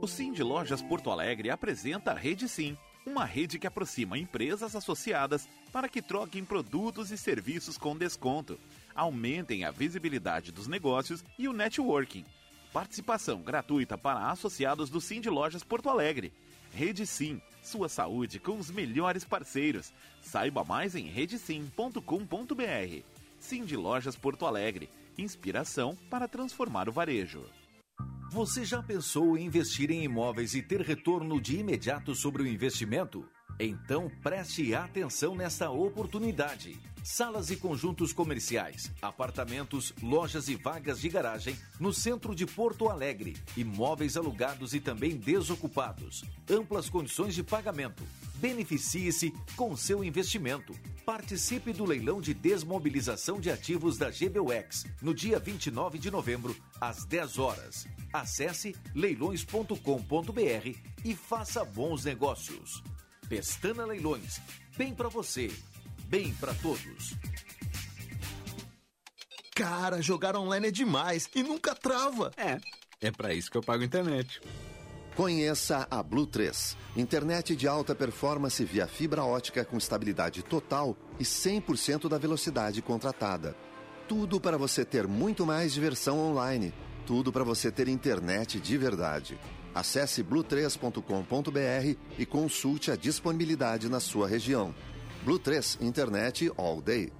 O Sim de Lojas Porto Alegre apresenta a Rede Sim uma rede que aproxima empresas associadas para que troquem produtos e serviços com desconto, aumentem a visibilidade dos negócios e o networking. Participação gratuita para associados do Sim de Lojas Porto Alegre. Rede Sim, sua saúde com os melhores parceiros. Saiba mais em redesim.com.br. Sim de Lojas Porto Alegre, inspiração para transformar o varejo. Você já pensou em investir em imóveis e ter retorno de imediato sobre o investimento? Então preste atenção nesta oportunidade. Salas e conjuntos comerciais, apartamentos, lojas e vagas de garagem no centro de Porto Alegre. Imóveis alugados e também desocupados. Amplas condições de pagamento. Beneficie-se com seu investimento. Participe do leilão de desmobilização de ativos da GBUX no dia 29 de novembro, às 10 horas. Acesse leilões.com.br e faça bons negócios. Pestana Leilões. Bem para você, bem para todos. Cara, jogar online é demais e nunca trava. É, é para isso que eu pago internet. Conheça a Blue 3, internet de alta performance via fibra ótica com estabilidade total e 100% da velocidade contratada. Tudo para você ter muito mais diversão online. Tudo para você ter internet de verdade. Acesse blue3.com.br e consulte a disponibilidade na sua região. Blue 3 Internet All Day.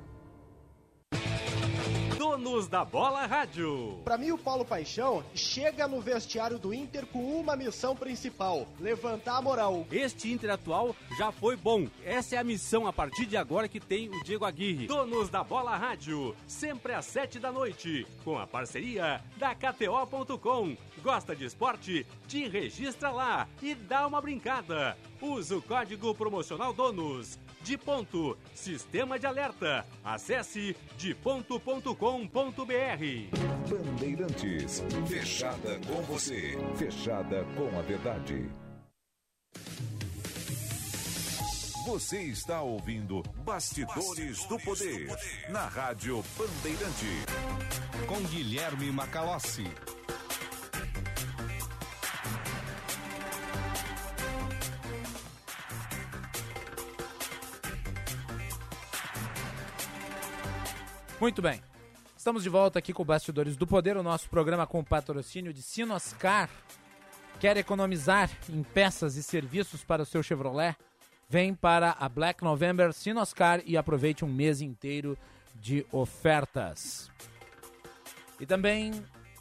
Donos da Bola Rádio. Para mim, o Paulo Paixão chega no vestiário do Inter com uma missão principal: levantar a moral. Este Inter atual já foi bom. Essa é a missão a partir de agora que tem o Diego Aguirre. Donos da Bola Rádio, sempre às sete da noite, com a parceria da KTO.com. Gosta de esporte? Te registra lá e dá uma brincada. Usa o código promocional DONOS de ponto, sistema de alerta. Acesse de ponto.com.br. Bandeirantes, fechada com você, fechada com a verdade. Você está ouvindo Bastidores, do, Poder, na Rádio Bandeirante. Com Guilherme Macalossi. Muito bem. Estamos de volta aqui com o Bastidores do Poder, o nosso programa com patrocínio de Sinoscar. Quer economizar em peças e serviços para o seu Chevrolet? Vem para a Black November Sinoscar e aproveite um mês inteiro de ofertas. E também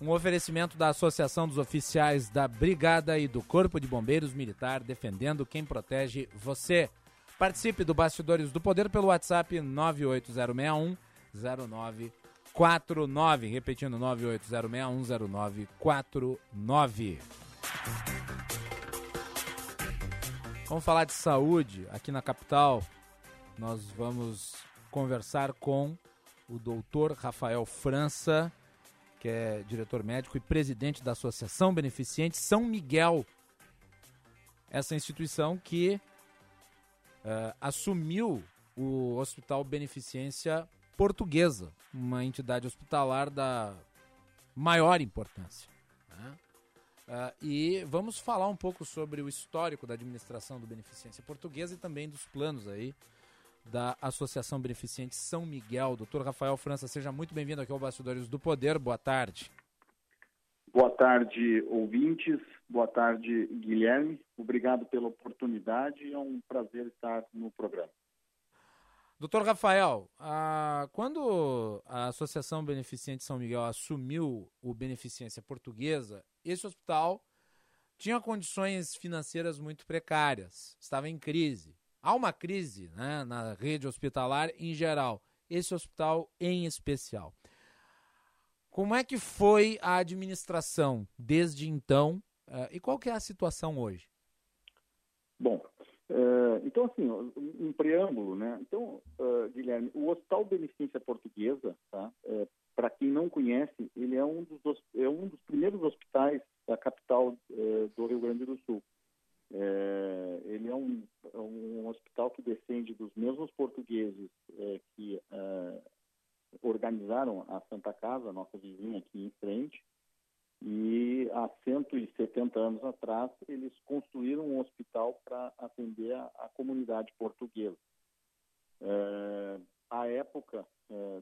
um oferecimento da Associação dos Oficiais da Brigada e do Corpo de Bombeiros Militar, defendendo quem protege você. Participe do Bastidores do Poder pelo WhatsApp 98061 0949. Repetindo, 980610949. Vamos falar de saúde aqui na capital. Nós vamos conversar com o doutor Rafael França, que é diretor médico e presidente da Associação Beneficente São Miguel. Essa instituição que uh, assumiu o Hospital Beneficência Portuguesa, uma entidade hospitalar da maior importância. Né? Uh, e vamos falar um pouco sobre o histórico da administração do Beneficência Portuguesa e também dos planos aí da Associação Beneficente São Miguel. Doutor Rafael França, seja muito bem-vindo aqui ao Bastidores do Poder. Boa tarde. Boa tarde, ouvintes. Boa tarde, Guilherme. Obrigado pela oportunidade. É um prazer estar no programa. Doutor Rafael, quando a Associação Beneficente São Miguel assumiu o Beneficência Portuguesa, esse hospital tinha condições financeiras muito precárias, estava em crise. Há uma crise né, na rede hospitalar em geral, esse hospital em especial. Como é que foi a administração desde então uh, e qual que é a situação hoje? Bom, Uh, então, assim, um preâmbulo, né? Então, uh, Guilherme, o Hospital Beneficência Portuguesa, tá? Uh, Para quem não conhece, ele é um dos, é um dos primeiros hospitais da capital do Rio Grande do Sul. ele é um, é um, hospital que descende dos mesmos portugueses que organizaram a Santa Casa, nossa vizinha aqui em frente, e há 170 anos atrás, eles construíram um hospital para atender a, a, comunidade portuguesa. É, à época, é,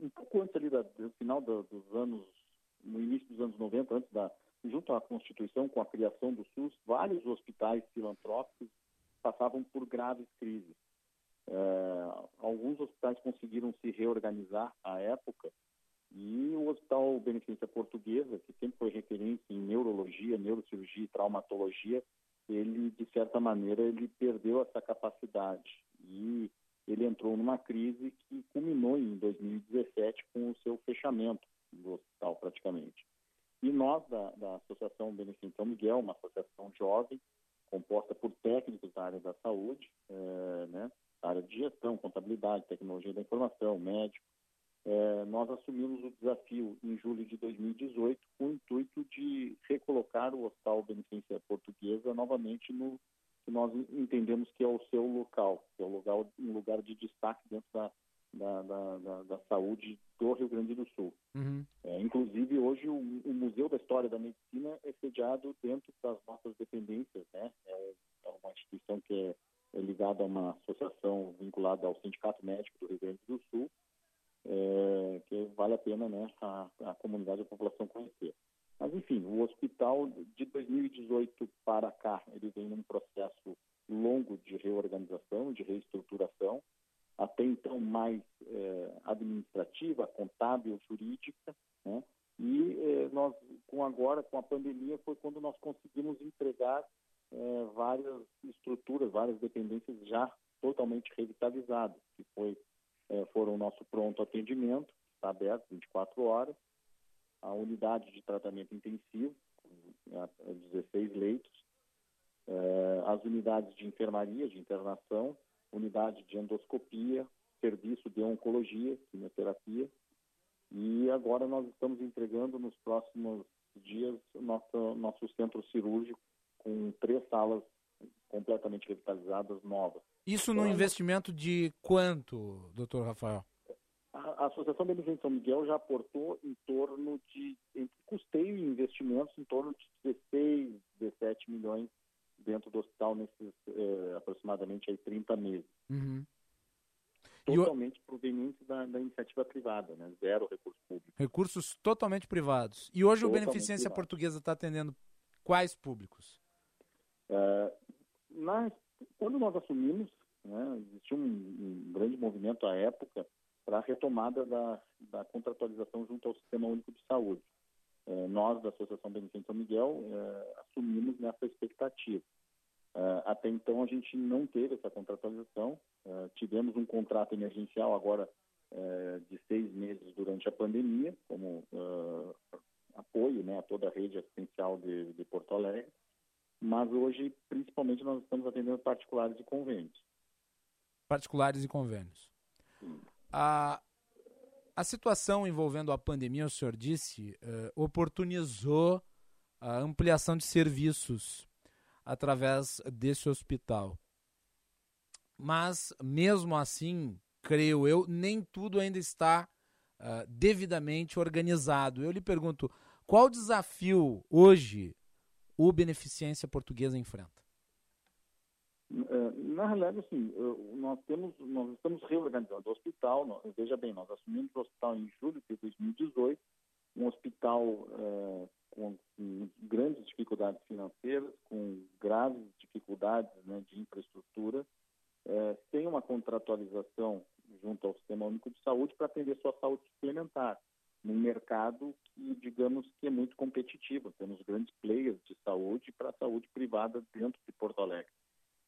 um pouco antes ali da, do final do, dos anos, no início dos anos 90, antes da, junto à Constituição, com a criação do SUS, vários hospitais filantrópicos passavam por graves crises. É, alguns hospitais conseguiram se reorganizar à época e o Hospital Beneficência Portuguesa, que sempre foi referência em neurologia, neurocirurgia e traumatologia, ele, de certa maneira, ele perdeu essa capacidade. E ele entrou numa crise que culminou em 2017 com o seu fechamento do hospital, praticamente. E nós, da, da Associação Beneficência São Miguel, uma associação jovem, composta por técnicos da área da saúde, é, né, da área de gestão, contabilidade, tecnologia da informação, médicos, é, nós assumimos o desafio em julho de 2018 com o intuito de recolocar o Hospital Beneficência Portuguesa novamente no que nós entendemos que é o seu local, que é o lugar, um lugar de destaque dentro da, da, da, da, da saúde do Rio Grande do Sul. Uhum. É, inclusive, hoje, o, o, Museu da História da Medicina é sediado dentro das nossas dependências. Né? É, é uma instituição que é, é ligada a uma associação vinculada ao Sindicato Médico do Rio Grande do Sul, é, que vale a pena né, a, a comunidade a população conhecer. Mas, enfim, o hospital de 2018 para cá, ele vem num processo longo de reorganização, de reestruturação, até então mais é, administrativa, contábil, jurídica, né? E é, nós, com agora, com a pandemia, foi quando nós conseguimos entregar é, várias estruturas, várias dependências já totalmente revitalizadas, que foi é, foram o nosso pronto atendimento, está aberto 24 horas, a unidade de tratamento intensivo, 16 leitos, é, as unidades de enfermaria, de internação, unidade de endoscopia, serviço de oncologia, quimioterapia, e agora nós estamos entregando nos próximos dias nosso, nosso centro cirúrgico com três salas completamente revitalizadas, novas. Isso num investimento de quanto, doutor Rafael? A, Associação Beneficente São Miguel já aportou em torno de, entre custeio e investimentos, em torno de 16, 17 milhões dentro do hospital nesses eh, aproximadamente aí 30 meses. Uhum. E o- Totalmente provenientes da, da iniciativa privada, né? zero recurso público. Recursos totalmente privados. E hoje o Totalmente Beneficência privado. Portuguesa está atendendo quais públicos? Eh, na- quando nós assumimos, né, existia um, um grande movimento à época para a retomada da, da contratualização junto ao Sistema Único de Saúde. Eh, nós, da Associação Beneficente São Miguel, eh, assumimos nessa expectativa. Eh, até então, a gente não teve essa contratualização. Eh, tivemos um contrato emergencial agora eh, de seis meses durante a pandemia, como eh, apoio né, a toda a rede assistencial de, de Porto Alegre. Mas hoje, principalmente, nós estamos atendendo particulares e convênios. Particulares e convênios. A, a situação envolvendo a pandemia, o senhor disse, eh, oportunizou a ampliação de serviços através desse hospital. Mas, mesmo assim, creio eu, nem tudo ainda está ah, devidamente organizado. Eu lhe pergunto, qual desafio hoje o Beneficência Portuguesa enfrenta? Na realidade, assim, nós temos, nós estamos reorganizando o hospital. Nós- veja bem, nós assumimos o hospital em julho de 2018, um hospital com, com grandes dificuldades financeiras, com graves dificuldades né, de infraestrutura, eh, sem uma contratualização junto ao Sistema Único de Saúde para atender sua saúde suplementar, num mercado que, digamos, que é muito competitivo. Temos grandes players de saúde para a saúde privada dentro de Porto Alegre.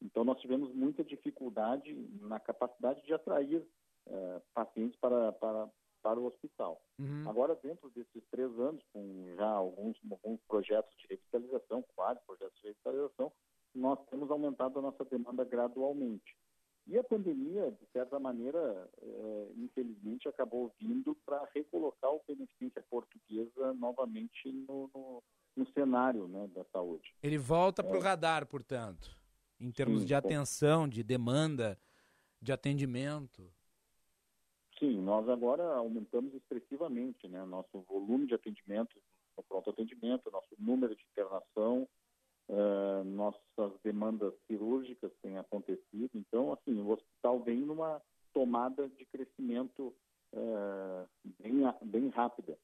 Então, nós tivemos muita dificuldade na capacidade de atrair eh, pacientes para, para, para o hospital. Agora, dentro desses três anos, com já alguns, alguns projetos de revitalização, vários projetos de revitalização, nós temos aumentado a nossa demanda gradualmente. E a pandemia, de certa maneira, eh, infelizmente, acabou vindo para recolocar o Beneficência Portuguesa novamente no, no, no cenário né, da saúde. Ele volta para o É. radar, portanto, em termos Sim, de com- atenção, de demanda, de atendimento. Sim, nós agora aumentamos expressivamente né, nosso volume de atendimento no pronto atendimento, nosso número de internação, eh, nossas demandas cirúrgicas têm acontecido. Então, assim, o hospital vem numa tomada de crescimento eh, bem, bem rápida.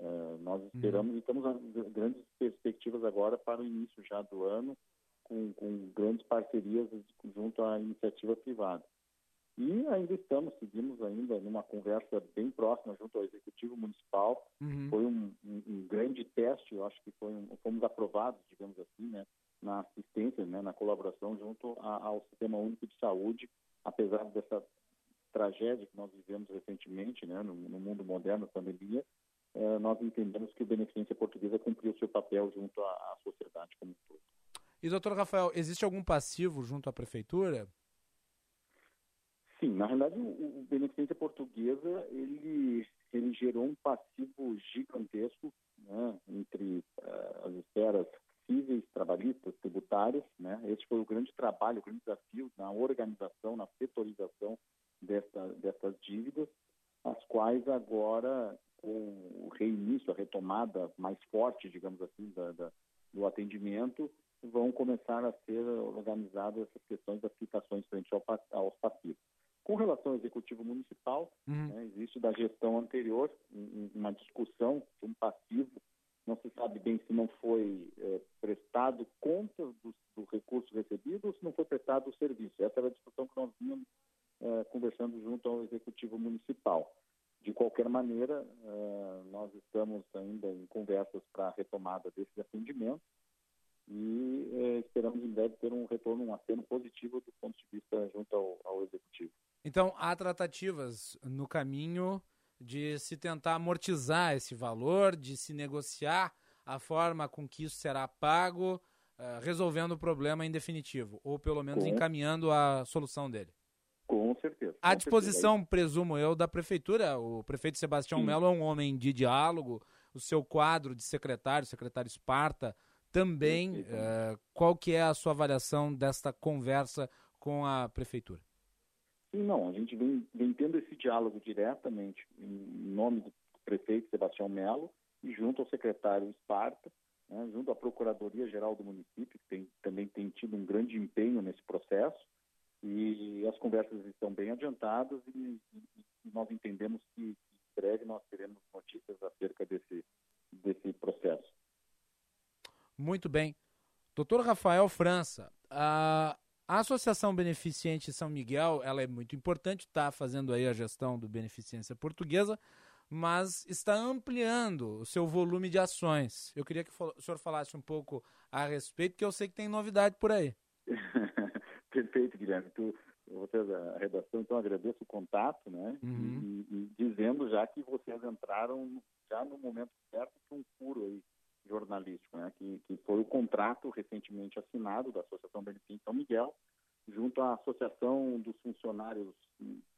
Eh, nós esperamos e temos grandes perspectivas agora para o início já do ano, com, com grandes parcerias junto à iniciativa privada. E ainda estamos, seguimos ainda numa conversa bem próxima junto ao Executivo Municipal. Uhum. Foi um, um- um grande teste, eu acho que foi um, fomos aprovados, digamos assim, né, na assistência, né, na colaboração junto a- ao Sistema Único de Saúde, apesar dessa tragédia que nós vivemos recentemente, né, no, no mundo moderno, pandemia, eh, nós entendemos que o Beneficência Portuguesa cumpriu seu papel junto à, à sociedade como um todo. E, doutor Rafael, existe algum passivo junto à prefeitura? Sim, na realidade o, o Beneficência Portuguesa ele ele gerou um passivo gigantesco né, entre eh, as esferas cíveis, trabalhistas, tributárias, né? Esse foi o grande trabalho, o grande desafio na organização, na setorização dessa, dessas dívidas, as quais agora com o reinício, a retomada mais forte, digamos assim, da, da- do atendimento, vão começar a ser organizadas essas questões das quitações frente ao, aos passivos. Com relação ao executivo municipal, Uhum. né, existe da gestão anterior um- um- uma discussão de um passivo. Não se sabe bem se não foi eh, prestado conta do, do recurso recebido ou se não foi prestado o serviço. Essa era a discussão que nós vínhamos eh, conversando junto ao executivo municipal. De qualquer maneira, eh, nós estamos ainda em conversas para a retomada desses atendimentos e eh, esperamos em breve ter um retorno, um aceno positivo do ponto de vista junto ao, ao executivo. Então, há tratativas no caminho de se tentar amortizar esse valor, de se negociar a forma com que isso será pago, eh, resolvendo o problema em definitivo, ou pelo menos Com- encaminhando a solução dele. Com certeza. À disposição, presumo eu, da prefeitura. O prefeito Sebastião Sim. Melo é um homem de diálogo. O seu quadro de secretário, secretário Esparta, também. eh, qual que é a sua avaliação desta conversa com a prefeitura? Sim, não. A gente vem, vem tendo esse diálogo diretamente em nome do prefeito Sebastião Melo e junto ao secretário Esparta, né, junto à Procuradoria-Geral do município, que tem, também tem tido um grande empenho nesse processo, e as conversas estão bem adiantadas e, e nós entendemos que em breve nós teremos notícias acerca desse, desse processo. Muito bem. Doutor Rafael França, a, a Associação Beneficente São Miguel, ela é muito importante, está fazendo aí a gestão do Beneficência Portuguesa, mas está ampliando o seu volume de ações. Eu queria que o senhor falasse um pouco a respeito, porque eu sei que tem novidade por aí. Perfeito, Guilherme. Tu, você da redação, então agradeço o contato, né? Uhum. E, e, dizendo já que vocês entraram já no momento certo com um furo aí jornalístico, né? Que, que foi o contrato recentemente assinado da Associação Beneficente São Miguel, junto à Associação dos Funcionários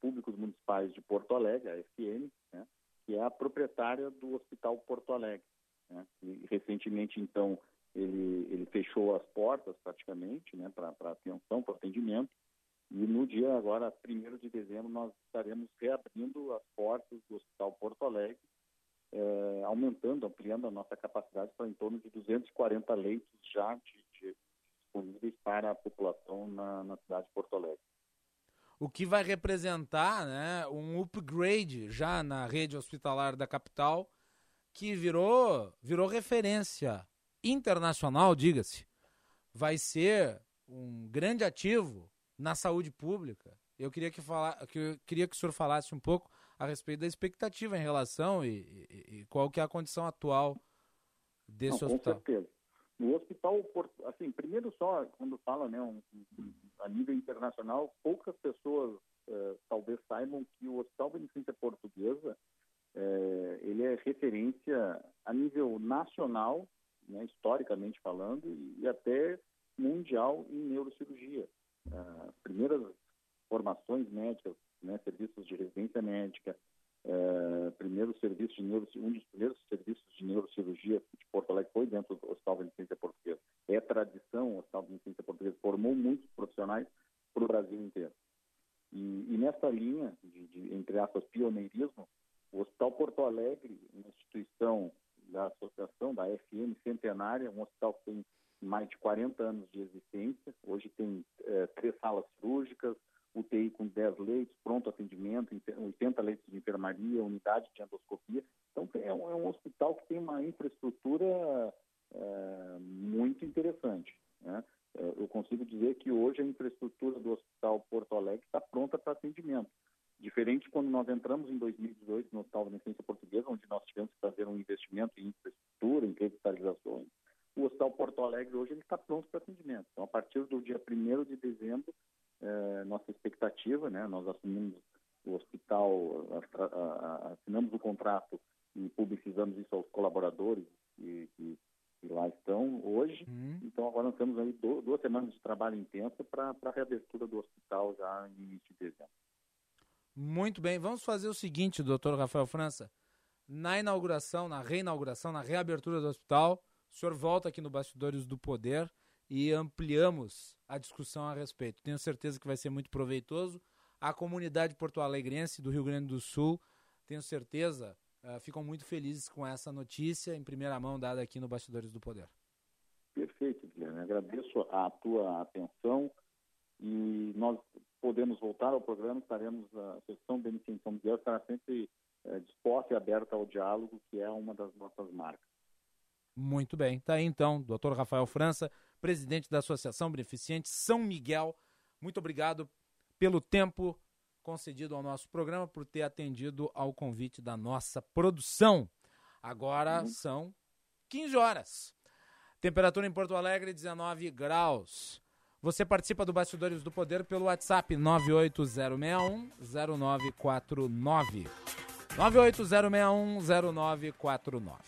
Públicos Municipais de Porto Alegre, a FM, né? que é a proprietária do Hospital Porto Alegre. Né? E recentemente, então, ele, ele fechou as portas praticamente né, para atenção, para atendimento, e no dia agora, 1 de dezembro, nós estaremos reabrindo as portas do Hospital Porto Alegre, é, aumentando, ampliando a nossa capacidade para em torno de 240 leitos já de, de disponíveis para a população na, na cidade de Porto Alegre o que vai representar né, um upgrade já na rede hospitalar da capital, que virou, virou referência internacional, diga-se. Vai ser um grande ativo na saúde pública. Eu queria que, falar, que, eu queria que o senhor falasse um pouco a respeito da expectativa em relação e, e, e qual que é a condição atual desse Não, hospital. Com certeza. No hospital, assim, primeiro só, quando fala né, um, um, a nível internacional, poucas pessoas eh, talvez saibam que o Hospital Beneficência Portuguesa eh, ele é referência a nível nacional, né, historicamente falando, e até mundial em neurocirurgia. As primeiras formações médicas, né, serviços de residência médica, é, primeiro serviço de neuro, um dos primeiros serviços de neurocirurgia de Porto Alegre foi dentro do Hospital Beneficência Portuguesa. É tradição, o Hospital Beneficência Portuguesa formou muitos profissionais para o Brasil inteiro. E, e nessa linha de, de, entre aspas, pioneirismo, o Hospital Porto Alegre, uma instituição da associação, da FM centenária, um hospital que tem mais de 40 anos de existência, hoje tem é, três salas cirúrgicas, UTI com 10 leitos, pronto atendimento, 80 leitos de enfermaria, unidade de endoscopia. Então, é um, é um hospital que tem uma infraestrutura é, muito interessante. Né? É, eu consigo dizer que hoje a infraestrutura do Hospital Porto Alegre está pronta para atendimento. Diferente quando nós entramos em 2018 no Hospital Beneficência Portuguesa, onde nós tivemos que fazer um investimento em infraestrutura, em revitalizações. O Hospital Porto Alegre hoje está pronto para atendimento. Então, a partir do dia 1 de dezembro, é, nossa expectativa, né? Nós assumimos o hospital, assinamos o contrato e publicizamos isso aos colaboradores que, que, que lá estão hoje. Uhum. Então agora nós temos aí duas semanas de trabalho intenso para a reabertura do hospital já em início de dezembro. Muito bem, vamos fazer o seguinte, doutor Rafael França. Na inauguração, na reinauguração, na reabertura do hospital, o senhor volta aqui no Bastidores do Poder e ampliamos a discussão a respeito. Tenho certeza que vai ser muito proveitoso. A comunidade porto-alegrense do Rio Grande do Sul, tenho certeza, uh, ficam muito felizes com essa notícia em primeira mão dada aqui no Bastidores do Poder. Perfeito, Guilherme. Agradeço a tua atenção e nós podemos voltar ao programa, estaremos, a sessão Beneficência São Miguel estará sempre eh, disposta e aberta ao diálogo, que é uma das nossas marcas. Muito bem. Tá aí então, doutor Rafael França, presidente da Associação Beneficente São Miguel. Muito obrigado pelo tempo concedido ao nosso programa, por ter atendido ao convite da nossa produção. Agora uhum. são 15 horas. Temperatura em Porto Alegre, 19 graus. Você participa do Bastidores do Poder pelo WhatsApp 980610949. 980610949.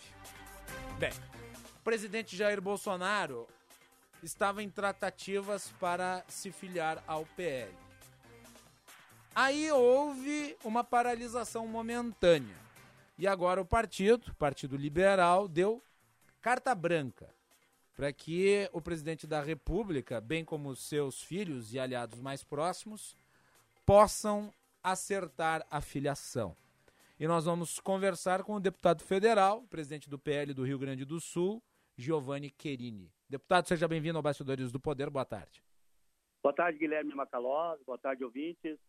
Bem, o presidente Jair Bolsonaro estava em tratativas para se filiar ao PL. Aí houve uma paralisação momentânea. E agora o partido, Partido Liberal, deu carta branca para que o presidente da República, bem como seus filhos e aliados mais próximos, possam acertar a filiação. E nós vamos conversar com o deputado federal, presidente do PL do Rio Grande do Sul, Giovanni Querini. Deputado, seja bem-vindo ao Bastidores do Poder. Boa tarde. Boa tarde, Guilherme Macalós. Boa tarde, ouvintes.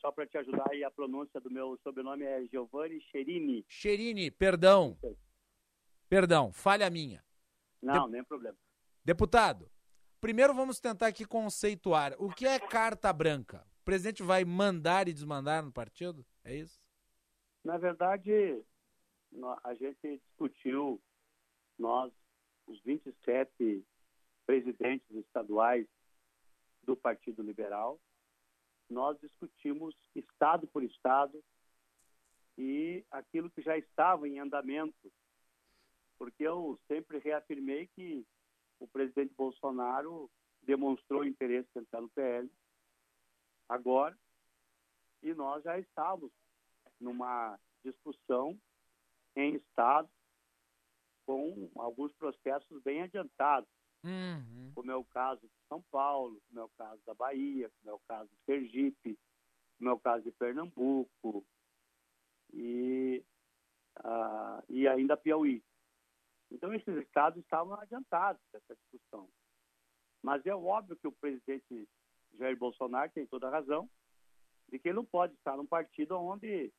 Só para te ajudar aí, a pronúncia do meu sobrenome é Giovanni Cherini. Cherini, perdão. Perdão, falha minha. Não, De... nem problema. Deputado, primeiro vamos tentar aqui conceituar. O que é carta branca? O presidente vai mandar e desmandar no partido? É isso? Na verdade, a gente discutiu, nós, os 27 presidentes estaduais do Partido Liberal, nós discutimos estado por estado e aquilo que já estava em andamento, porque eu sempre reafirmei que o presidente Bolsonaro demonstrou interesse em entrar no PL agora e nós já estávamos numa discussão em estado com alguns processos bem adiantados Uhum. como é o caso de São Paulo, como é o caso da Bahia, como é o caso de Sergipe, como é o caso de Pernambuco e, uh, e ainda Piauí. Então, esses estados estavam adiantados dessa discussão. Mas é óbvio que o presidente Jair Bolsonaro tem toda a razão de que ele não pode estar num partido onde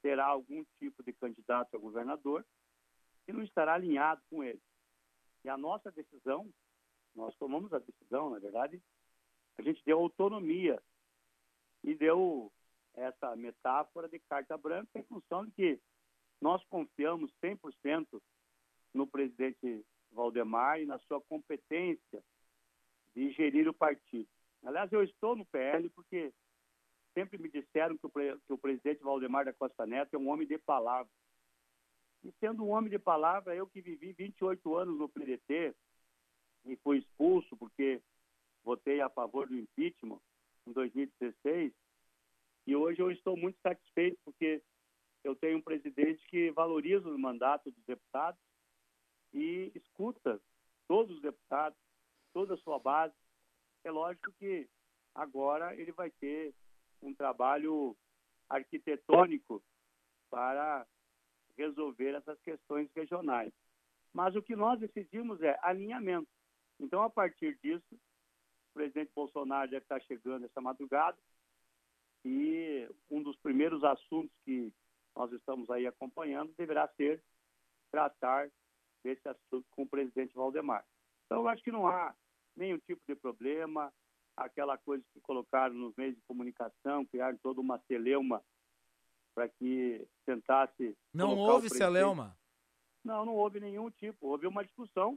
terá algum tipo de candidato a governador não estará alinhado com ele. E a nossa decisão, nós tomamos a decisão, na verdade, a gente deu autonomia e deu essa metáfora de carta branca em função de que nós confiamos 100% no presidente Valdemar e na sua competência de gerir o partido. Aliás, eu estou no PL porque sempre me disseram que o, que o presidente Valdemar da Costa Neto é um homem de palavra. E sendo um homem de palavra, eu que vivi 28 anos no PDT e fui expulso porque votei a favor do impeachment em 2016, e hoje eu estou muito satisfeito porque eu tenho um presidente que valoriza o mandato dos deputados e escuta todos os deputados, toda a sua base. É lógico que agora ele vai ter um trabalho arquitetônico para resolver essas questões regionais. Mas o que nós decidimos é alinhamento. Então, a partir disso, o presidente Bolsonaro deve estar chegando essa madrugada e um dos primeiros assuntos que nós estamos aí acompanhando deverá ser tratar desse assunto com o presidente Valdemar. Então, eu acho que não há nenhum tipo de problema, aquela coisa que colocaram nos meios de comunicação, criaram toda uma celeuma para que tentasse. Não houve celeuma? Não, não houve nenhum tipo. Houve uma discussão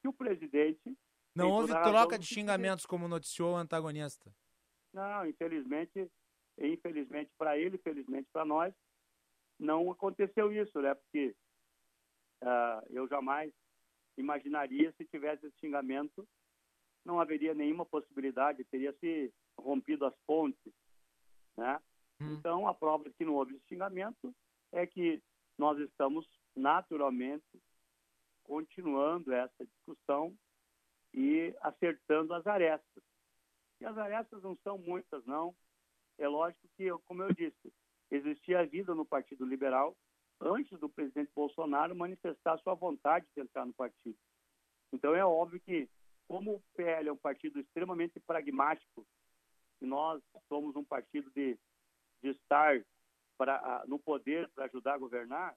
que o presidente. Não houve troca de xingamentos, como noticiou o antagonista. Não, infelizmente, infelizmente para ele, infelizmente para nós, não aconteceu isso, né? Porque uh, eu jamais imaginaria se tivesse esse xingamento, não haveria nenhuma possibilidade, teria se rompido as pontes, né? Hum. Então, a prova que não houve xingamento é que nós estamos naturalmente continuando essa discussão e acertando as arestas. E as arestas não são muitas, não. É lógico que, como eu disse, existia vida no Partido Liberal antes do presidente Bolsonaro manifestar sua vontade de entrar no partido. Então é óbvio que, como o PL é um partido extremamente pragmático, e nós somos um partido de de estar pra, no poder para ajudar a governar,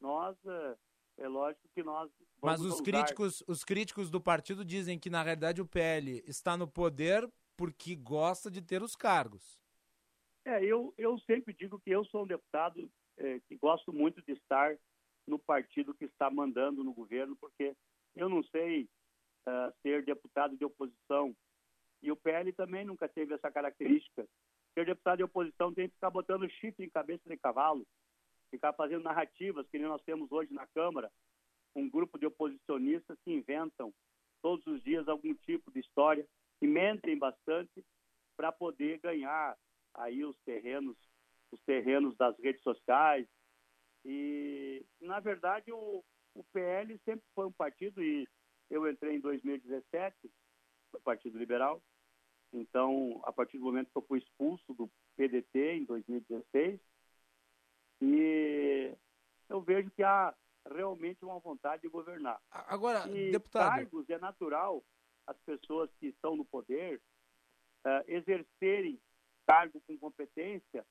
nós é, é lógico que nós Mas os críticos, os críticos do partido dizem que na realidade o PL está no poder porque gosta de ter os cargos. É, eu, eu sempre digo que eu sou um deputado é, que gosto muito de estar no partido que está mandando no governo, porque eu não sei uh, ser deputado de oposição. E o PL também nunca teve essa característica que o deputado de oposição tem que ficar botando chifre em cabeça de cavalo, ficar fazendo narrativas que nós temos hoje na Câmara, um grupo de oposicionistas que inventam todos os dias algum tipo de história e mentem bastante para poder ganhar aí os terrenos, os terrenos das redes sociais. E, na verdade, o, o PL sempre foi um partido e eu entrei em 2017 no Partido Liberal. Então, a partir do momento que eu fui expulso do PDT em 2016, e eu vejo que há realmente uma vontade de governar. Agora, e deputado. cargos é natural as pessoas que estão no poder eh, exercerem cargo com competência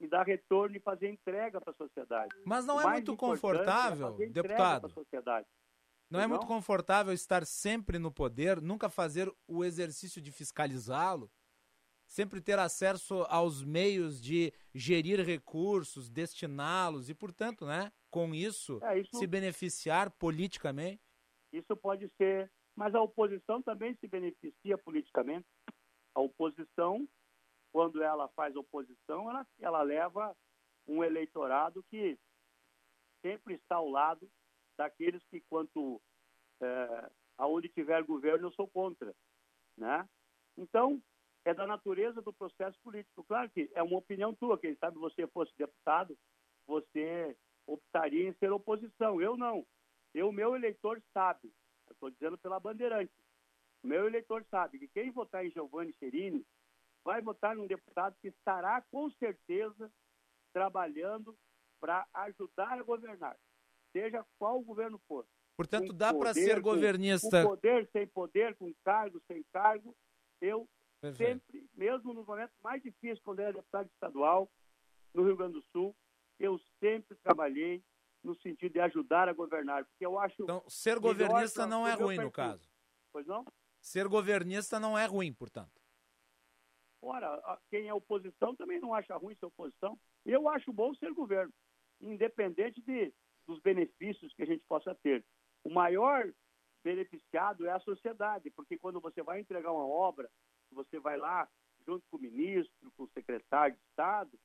e dar retorno e fazer entrega para a sociedade. Mas não é muito importante confortável, é deputado? Não é muito confortável estar sempre no poder, nunca fazer o exercício de fiscalizá-lo, sempre ter acesso aos meios de gerir recursos, destiná-los e, portanto, né, com isso, É, isso- se beneficiar politicamente? Isso pode ser, mas a oposição também se beneficia politicamente. A oposição, quando ela faz oposição, ela, ela leva um eleitorado que sempre está ao lado daqueles que, quanto é, aonde tiver governo, eu sou contra, né? Então, é da natureza do processo político. Claro que é uma opinião tua, quem sabe você fosse deputado, você optaria em ser oposição. Eu não. Eu, meu eleitor sabe, estou dizendo pela Bandeirante, meu eleitor sabe que quem votar em Giovanni Cherini vai votar num deputado que estará, com certeza, trabalhando para ajudar a governar, seja qual o governo for. Portanto, Com dá para ser com- governista. Com poder, sem poder, com cargo, sem cargo. Eu Perfeito. sempre, mesmo nos momentos mais difíceis, quando era deputado estadual no Rio Grande do Sul, eu sempre trabalhei no sentido de ajudar a governar, porque eu acho Então, ser governista não é ruim, no caso. Pois não? Ser governista não é ruim, portanto. Ora, quem é oposição também não acha ruim ser oposição. Eu acho bom ser governo, independente de, dos benefícios que a gente possa ter. O maior beneficiado é a sociedade, porque quando você vai entregar uma obra, você vai lá junto com o ministro, com o secretário de Estado,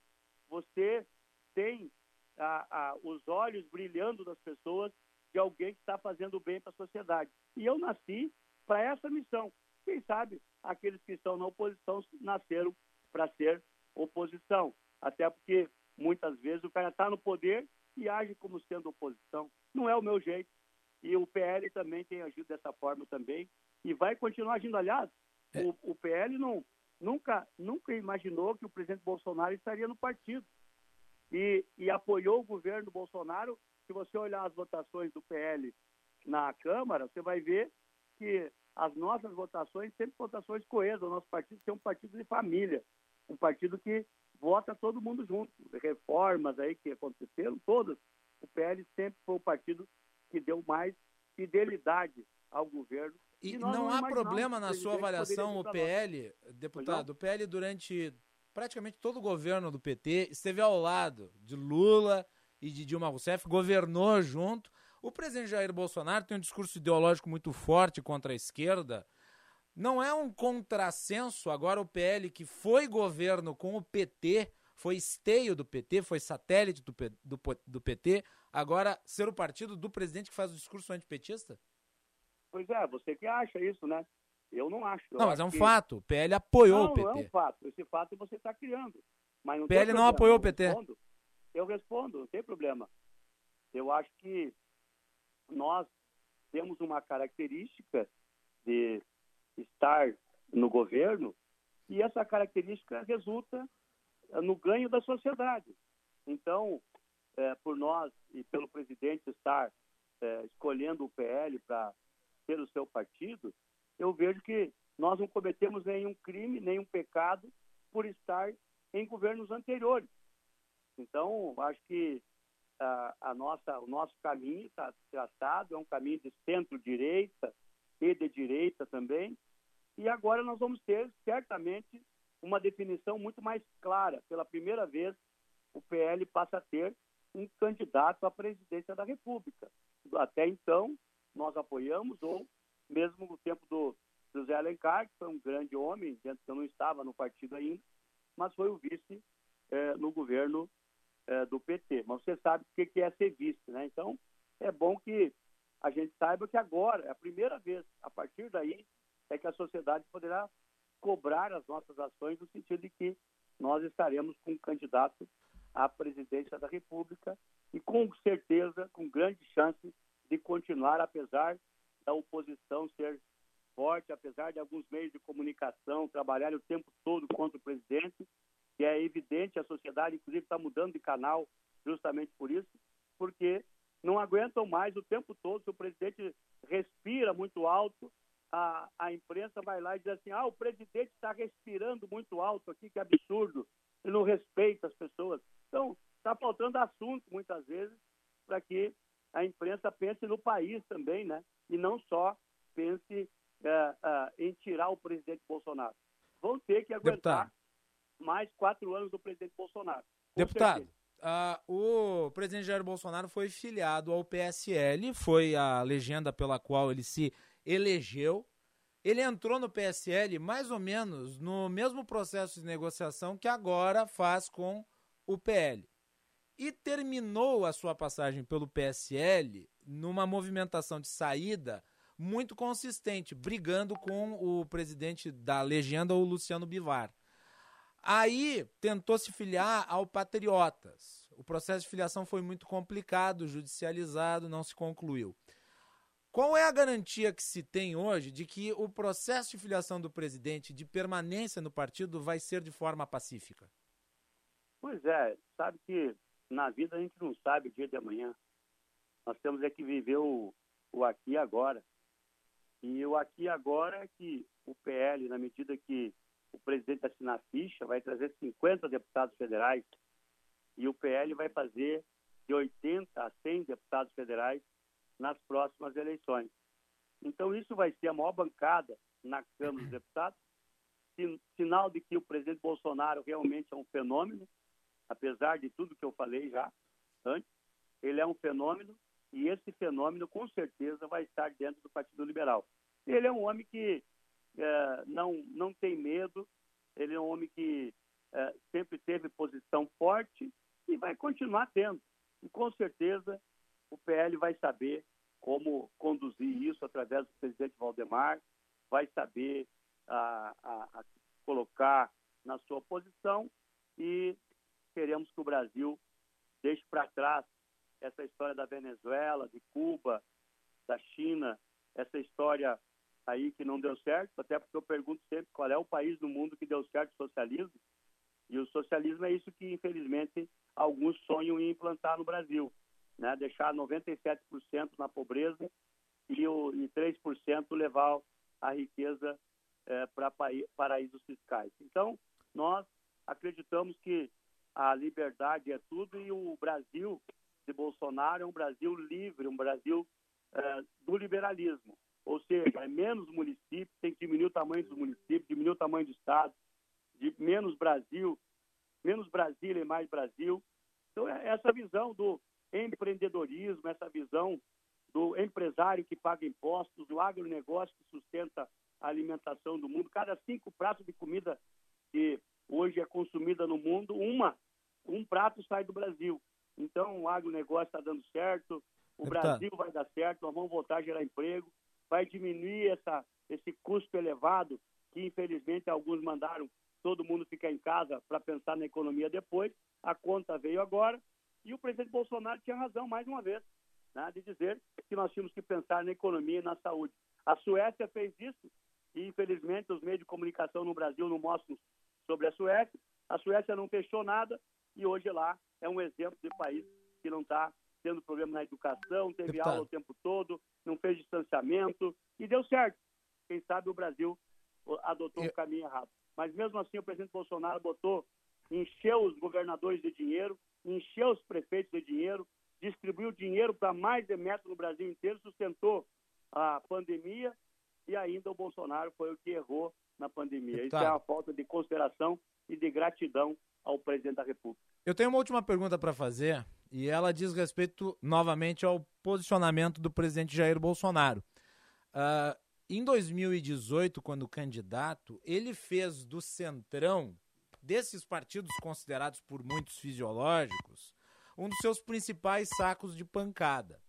você tem ah, ah, os olhos brilhando das pessoas de alguém que está fazendo bem para a sociedade. E eu nasci para essa missão. Quem sabe aqueles que estão na oposição nasceram para ser oposição. Até porque muitas vezes o cara está no poder e age como sendo oposição. Não é o meu jeito. E o PL também tem agido dessa forma também e vai continuar agindo. Aliás, o, o PL não, nunca, nunca imaginou que o presidente Bolsonaro estaria no partido e, e apoiou o governo Bolsonaro. Se você olhar as votações do PL na Câmara, você vai ver que as nossas votações sempre votações coesas. O nosso partido tem um partido de família, um partido que vota todo mundo junto. Reformas aí que aconteceram, todas. O PL sempre foi o partido que deu mais fidelidade ao governo. E nós não há imaginávamos problema na sua avaliação, o. PL, deputado, o PL durante praticamente todo o governo do PT esteve ao lado de Lula e de Dilma Rousseff, governou junto. O presidente Jair Bolsonaro tem um discurso ideológico muito forte contra a esquerda. Não é um contrassenso agora o PL que foi governo com o PT, foi esteio do PT, foi satélite do, do, do PT, agora ser o partido do presidente que faz o discurso antipetista? Pois é, você que acha isso, né? Eu não acho. Eu Não, mas é um que- fato. O PL apoiou não, o PT. Não é um fato. Esse fato você está criando. Mas não PL não problema, apoiou o eu PT. respondo. Eu respondo, não tem problema. Eu acho que nós temos uma característica de estar no governo e essa característica resulta eh, no ganho da sociedade. Então, eh, por nós e pelo presidente estar eh, escolhendo o PL para ser o seu partido, eu vejo que nós não cometemos nenhum crime, nenhum pecado por estar em governos anteriores. Então, acho que ah, a nossa, o nosso caminho está traçado, é um caminho de centro-direita e de direita também. E agora nós vamos ter, certamente, uma definição muito mais clara. Pela primeira vez, o PL passa a ter um candidato à presidência da República. Até então, nós apoiamos, ou mesmo no tempo do José Alencar, que foi um grande homem, que eu não estava no partido ainda, mas foi o vice eh, no governo eh, do PT. Mas você sabe o que é ser vice, né? Então, é bom que a gente saiba que agora, é a primeira vez, a partir daí, é que a sociedade poderá cobrar as nossas ações no sentido de que nós estaremos com um candidato à presidência da República e com certeza, com grande chance de continuar, apesar da oposição ser forte, apesar de alguns meios de comunicação trabalharem o tempo todo contra o presidente, e é evidente, a sociedade, inclusive, está mudando de canal justamente por isso, porque não aguentam mais o tempo todo, se o presidente respira muito alto, a, a imprensa vai lá e diz assim, ah, o presidente está respirando muito alto aqui, que absurdo, ele não respeita as pessoas. Então, está faltando assunto, muitas vezes, para que a imprensa pense no país também, né? E não só pense é, é, em tirar o presidente Bolsonaro. Vão ter que aguentar Deputado. mais quatro anos do presidente Bolsonaro. Deputado, certeza. ah, o presidente Jair Bolsonaro foi filiado ao PSL, foi a legenda pela qual ele se elegeu. Ele entrou no PSL mais ou menos no mesmo processo de negociação que agora faz com o PL. E terminou a sua passagem pelo PSL numa movimentação de saída muito consistente, brigando com o presidente da legenda, o Luciano Bivar. Aí tentou se filiar ao Patriotas. O processo de filiação foi muito complicado, judicializado, não se concluiu. Qual é a garantia que se tem hoje de que o processo de filiação do presidente, de permanência no partido, vai ser de forma pacífica? Pois é, sabe que na vida a gente não sabe o dia de amanhã. Nós temos é que viver o, o aqui e agora. E o aqui e agora é que o PL, na medida que o presidente assinar ficha, vai trazer 50 deputados federais e o PL vai fazer de 80 a 100 deputados federais nas próximas eleições. Então, isso vai ser a maior bancada na Câmara dos Deputados, sin- sinal de que o presidente Bolsonaro realmente é um fenômeno, apesar de tudo que eu falei já antes, ele é um fenômeno e esse fenômeno com certeza vai estar dentro do Partido Liberal. Ele é um homem que eh, não, não tem medo, ele é um homem que eh, sempre teve posição forte e vai continuar tendo. E com certeza o PL vai saber como conduzir isso através do presidente Valdemar, vai saber ah, ah, ah, colocar na sua posição e queremos que o Brasil deixe para trás essa história da Venezuela, de Cuba, da China, essa história aí que não deu certo, até porque eu pergunto sempre qual é o país do mundo que deu certo o socialismo, e o socialismo é isso que, infelizmente, alguns sonham em implantar no Brasil, né? deixar 97% na pobreza e, o, e 3% levar a riqueza para paraísos fiscais. Então, nós acreditamos que a liberdade é tudo e o Brasil de Bolsonaro é um Brasil livre, um Brasil eh, do liberalismo. Ou seja, é menos municípios, tem que diminuir o tamanho dos municípios, diminuir o tamanho do Estado, de menos Brasil, menos Brasília e mais Brasil. Então, é essa visão do empreendedorismo, essa visão do empresário que paga impostos, do agronegócio que sustenta a alimentação do mundo. Cada cinco pratos de comida que hoje é consumida no mundo, uma, um prato sai do Brasil. Então, o agronegócio está dando certo, o Deputado. Brasil vai dar certo, nós vamos voltar a gerar emprego, vai diminuir essa, esse custo elevado que, infelizmente, alguns mandaram todo mundo ficar em casa para pensar na economia depois. A conta veio agora e o presidente Bolsonaro tinha razão, mais uma vez, né, de dizer que nós tínhamos que pensar na economia e na saúde. A Suécia fez isso e, infelizmente, os meios de comunicação no Brasil não mostram sobre a Suécia. A Suécia não fechou nada e hoje lá é um exemplo de país que não está tendo problema na educação, teve Deputado. aula o tempo todo, não fez distanciamento e deu certo. Quem sabe o Brasil adotou um caminho errado. Mas mesmo assim o presidente Bolsonaro botou, encheu os governadores de dinheiro, encheu os prefeitos de dinheiro, distribuiu dinheiro para mais de metro no Brasil inteiro, sustentou a pandemia e ainda o Bolsonaro foi o que errou na pandemia. Isso é uma falta de consideração e de gratidão ao presidente da República. Eu tenho uma última pergunta para fazer e ela diz respeito novamente ao posicionamento do presidente Jair Bolsonaro. Ah, em 2018, quando candidato, ele fez do Centrão, desses partidos considerados por muitos fisiológicos, um dos seus principais sacos de pancada.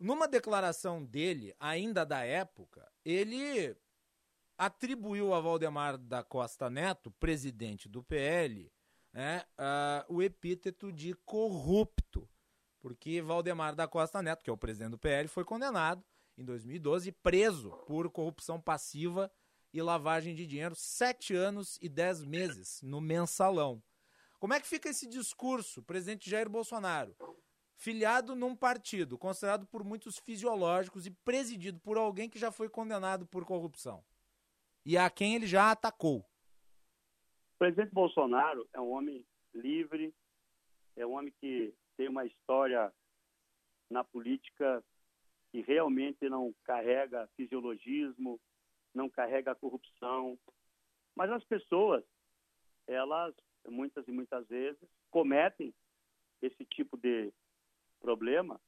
Numa declaração dele, ainda da época, ele atribuiu a Valdemar da Costa Neto, presidente do PL, né, ah, o epíteto de corrupto, porque Valdemar da Costa Neto, que é o presidente do PL, foi condenado em 2012 e preso por corrupção passiva e lavagem de dinheiro, sete anos e dez meses no mensalão. Como é que fica esse discurso, presidente Jair Bolsonaro? Filiado num partido considerado por muitos fisiológicos e presidido por alguém que já foi condenado por corrupção. E a quem ele já atacou. O presidente Bolsonaro é um homem livre, é um homem que tem uma história na política que realmente não carrega fisiologismo, não carrega corrupção. Mas as pessoas, elas, muitas e muitas vezes, cometem esse tipo de problema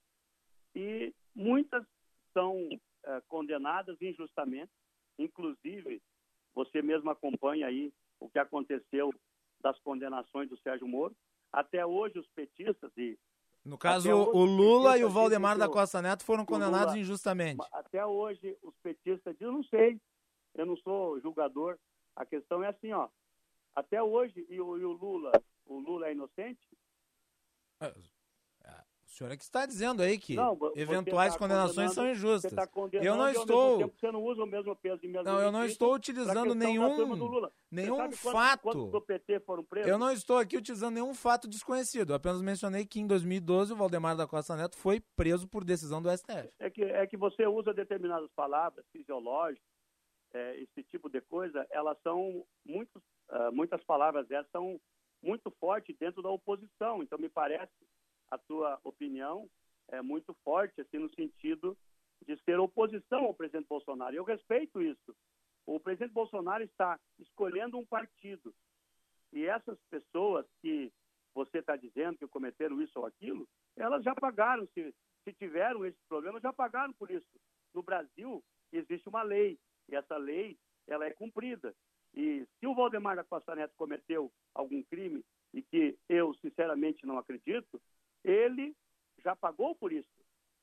e muitas são é, condenadas injustamente. Inclusive, você mesmo acompanha aí o que aconteceu das condenações do Sérgio Moro. Até hoje, os petistas e no caso, o Lula e o Valdemar da Costa Neto foram condenados Lula, injustamente. Até hoje, os petistas dizem, não sei, eu não sou julgador. A questão é assim, ó. Até hoje, e o, e o Lula, o Lula é inocente? É, o senhor é que está dizendo aí que não, eventuais tá condenações são injustas. Tá eu não estou. você não usa o mesmo peso e mesmo Não, eu não estou utilizando nenhum nenhum fato. do PT foram presos? Eu não estou aqui utilizando nenhum fato desconhecido. Eu apenas mencionei que em 2012 o Valdemar da Costa Neto foi preso por decisão do STF. É que é que você usa determinadas palavras fisiológicas, é, esse tipo de coisa, elas são uh, muitas palavras dessas são muito fortes dentro da oposição. Então me parece a tua opinião é muito forte, assim, no sentido de ser oposição ao presidente Bolsonaro. Eu respeito isso. O presidente Bolsonaro está escolhendo um partido. E essas pessoas que você está dizendo que cometeram isso ou aquilo, elas já pagaram, se, se tiveram esses problemas, já pagaram por isso. No Brasil, existe uma lei, e essa lei ela é cumprida. E se o Valdemar da Costa Neto cometeu algum crime, e que eu, sinceramente, não acredito, ele já pagou por isso.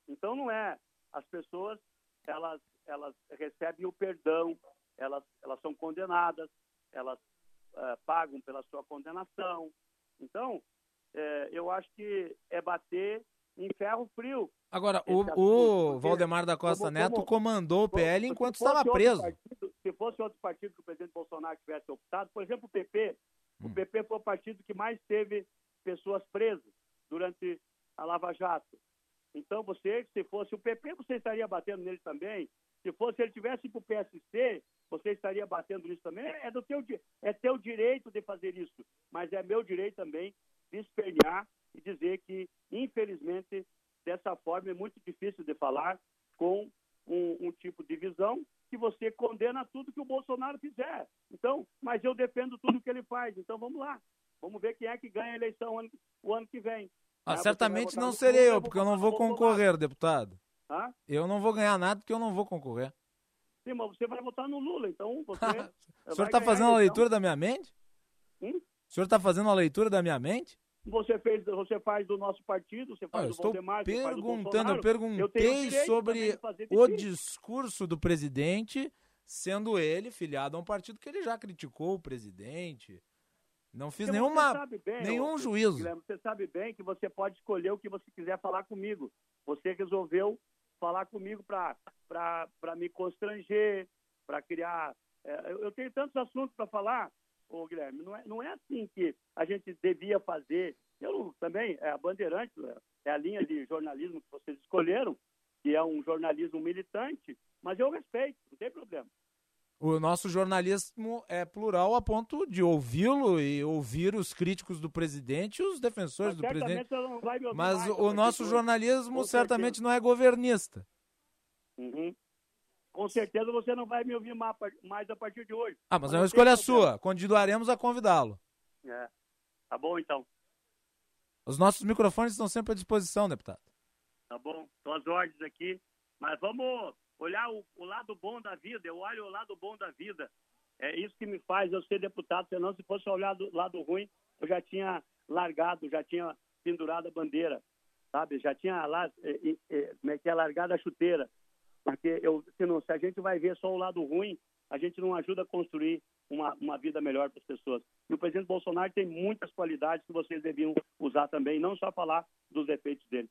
Então não é as pessoas elas elas recebem o perdão, elas elas são condenadas, elas uh, pagam pela sua condenação. Então é, eu acho que é bater em ferro frio. Agora, o, o Valdemar da Costa como, Neto comandou o PL enquanto estava preso. Partido, se fosse outro partido que o presidente Bolsonaro tivesse optado, por exemplo, o PP, hum. o PP foi o partido que mais teve pessoas presas durante a Lava Jato. Então, você, se fosse o PP, você estaria batendo nele também. Se fosse ele tivesse para o PSC, você estaria batendo nisso também. É, do teu, é teu direito de fazer isso, mas é meu direito também de espernear e dizer que, infelizmente, dessa forma é muito difícil de falar com um, um tipo de visão que você condena tudo que o Bolsonaro fizer. Então, mas eu defendo tudo que ele faz. Então, vamos lá. Vamos ver quem é que ganha a eleição ano, o ano que vem. Ah, certamente não serei eu, porque eu não vou concorrer, deputado. Hã? Eu não vou ganhar nada porque eu não vou concorrer. Sim, mas você vai votar no Lula, então você. o senhor está fazendo a leitura da minha mente? Hum? O senhor está fazendo a leitura da minha mente? Você fez, você faz do nosso partido, você faz ah, do estou Valdemar, perguntando, eu perguntei eu sobre o discurso do presidente, sendo ele filiado a um partido que ele já criticou o presidente. Não fiz Porque nenhuma, bem, nenhum juízo. Guilherme, você sabe bem que você pode escolher o que você quiser falar comigo. Você resolveu falar comigo para me constranger, para criar. É, eu tenho tantos assuntos para falar, ô, Guilherme. Não é, não é assim que a gente devia fazer. Eu também, é a Bandeirante, é a linha de jornalismo que vocês escolheram, que é um jornalismo militante, mas eu respeito, não tem problema. O nosso jornalismo é plural a ponto de ouvi-lo e ouvir os críticos do presidente e os defensores Mas do presidente. Mas mais, o nosso jornalismo certamente não é governista. Uhum. Com certeza você não vai me ouvir mais a partir de hoje. Ah, mas, mas é uma escolha sua. Continuaremos a convidá-lo. É. Tá bom, então. Os nossos microfones estão sempre à disposição, deputado. Tá bom. Estou às ordens aqui. Mas vamos olhar o, o, lado bom da vida, eu olho o lado bom da vida. É isso que me faz eu ser deputado, senão se fosse olhar do lado ruim, eu já tinha largado, já tinha pendurado a bandeira, sabe? Já tinha lá, é, é, como é que é, largado a chuteira. Porque eu, se, não, se a gente vai ver só o lado ruim, a gente não ajuda a construir uma, uma vida melhor para as pessoas. E o presidente Bolsonaro tem muitas qualidades que vocês deviam usar também, não só falar dos defeitos dele.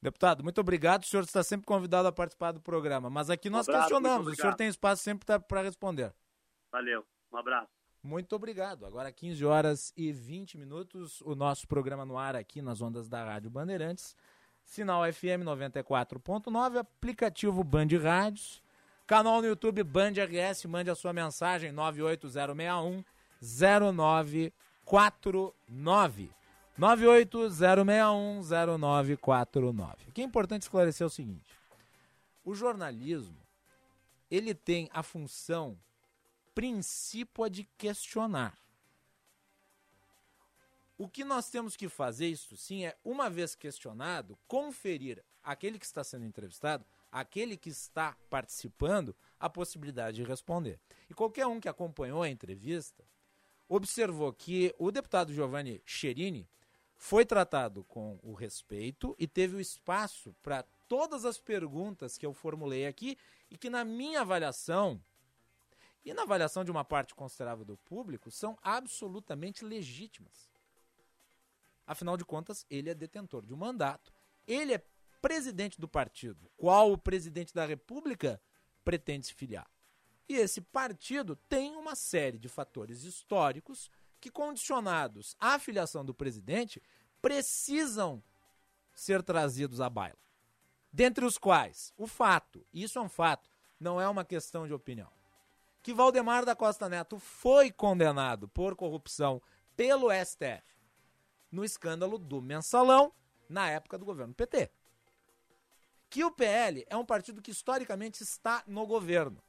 Deputado, muito obrigado. O senhor está sempre convidado a participar do programa. Mas aqui nós Um abraço, questionamos. O senhor tem espaço sempre para responder. Valeu, um abraço. Muito obrigado. Agora 15 horas e 20 minutos, o nosso programa no ar aqui nas ondas da Rádio Bandeirantes. Sinal FM 94.9, aplicativo Band Rádios, canal no YouTube Band RS, mande a sua mensagem 98061 0949. 98061 0949. Aqui é importante esclarecer o seguinte: o jornalismo ele tem a função princípio de questionar. O que nós temos que fazer, isso sim, é, uma vez questionado, conferir aquele que está sendo entrevistado, aquele que está participando, a possibilidade de responder. E qualquer um que acompanhou a entrevista observou que o deputado Giovanni Cherini foi tratado com o respeito e teve o espaço para todas as perguntas que eu formulei aqui e que, na minha avaliação, e na avaliação de uma parte considerável do público, são absolutamente legítimas. Afinal de contas, ele é detentor de um mandato, ele é presidente do partido, qual o presidente da República pretende se filiar. E esse partido tem uma série de fatores históricos que, condicionados à filiação do presidente, precisam ser trazidos à baila. Dentre os quais, o fato, isso é um fato, não é uma questão de opinião, que Valdemar da Costa Neto foi condenado por corrupção pelo STF no escândalo do mensalão na época do governo PT. Que o PL é um partido que historicamente está no governo.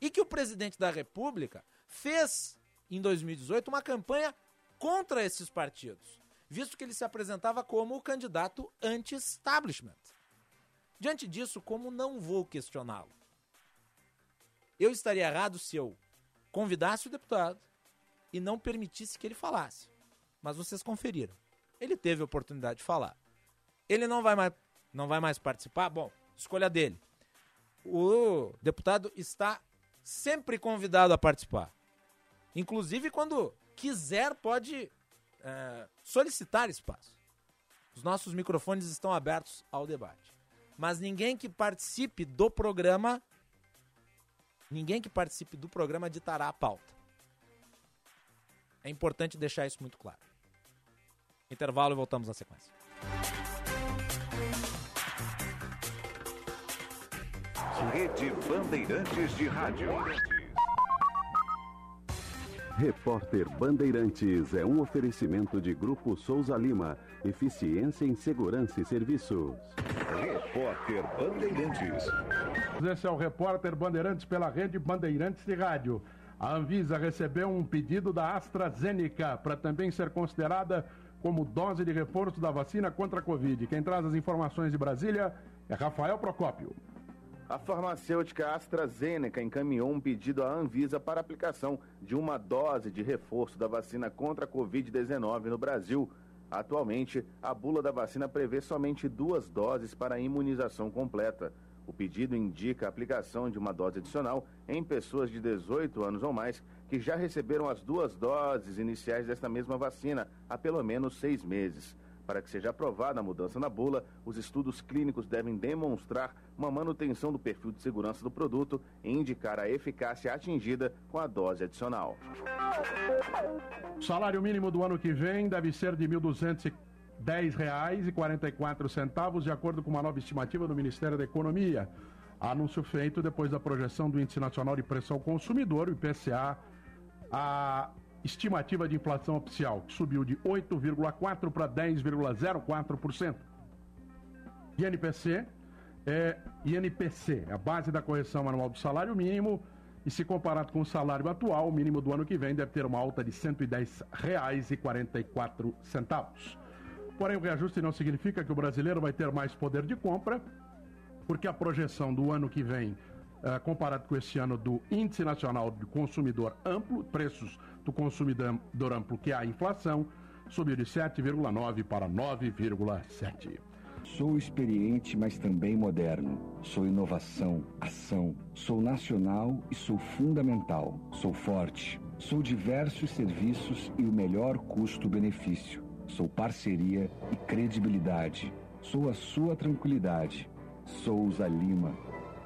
E que o presidente da República fez, em 2018, uma campanha contra esses partidos, visto que ele se apresentava como o candidato anti-establishment. Diante disso, como não vou questioná-lo? Eu estaria errado se eu convidasse o deputado e não permitisse que ele falasse. Mas vocês conferiram. Ele teve a oportunidade de falar. Ele não vai mais, não vai mais participar? Bom, escolha dele. O deputado está sempre convidado a participar. Inclusive, quando quiser, pode é, solicitar espaço. Os nossos microfones estão abertos ao debate. Mas ninguém que participe do programa, ninguém que participe do programa ditará a pauta. É importante deixar isso muito claro. Intervalo e voltamos na sequência. Rede Bandeirantes de Rádio. Repórter Bandeirantes é um oferecimento de Grupo Souza Lima. Eficiência em Segurança e Serviços. Repórter Bandeirantes. Esse é o repórter Bandeirantes pela rede Bandeirantes de Rádio. A Anvisa recebeu um pedido da AstraZeneca para também ser considerada como dose de reforço da vacina contra a Covid. Quem traz as informações de Brasília é Rafael Procópio. A farmacêutica AstraZeneca encaminhou um pedido à Anvisa para aplicação de uma dose de reforço da vacina contra a Covid-19 no Brasil. Atualmente, a bula da vacina prevê somente duas doses para a imunização completa. O pedido indica a aplicação de uma dose adicional em pessoas de 18 anos ou mais que já receberam as duas doses iniciais desta mesma vacina há pelo menos seis meses. Para que seja aprovada a mudança na bula, os estudos clínicos devem demonstrar uma manutenção do perfil de segurança do produto e indicar a eficácia atingida com a dose adicional. Salário mínimo do ano que vem deve ser de R$ 1.210,44, de acordo com uma nova estimativa do Ministério da Economia. Anúncio feito depois da projeção do Índice Nacional de Pressão ao Consumidor, o IPCA, a estimativa de inflação oficial, que subiu de 8,4% para 10,04%. INPC é INPC, é a base da correção anual do salário mínimo, e se comparado com o salário atual, o mínimo do ano que vem deve ter uma alta de R$ 110,44. Porém, o reajuste não significa que o brasileiro vai ter mais poder de compra, porque a projeção do ano que vem, eh, comparado com esse ano do Índice Nacional do Consumidor Amplo, preços do consumidor amplo, que é a inflação, subiu de 7,9 para 9,7. Sou experiente, mas também moderno. Sou inovação, ação. Sou nacional e sou fundamental. Sou forte. Sou diversos serviços e o melhor custo-benefício. Sou parceria e credibilidade. Sou a sua tranquilidade. Souza Lima.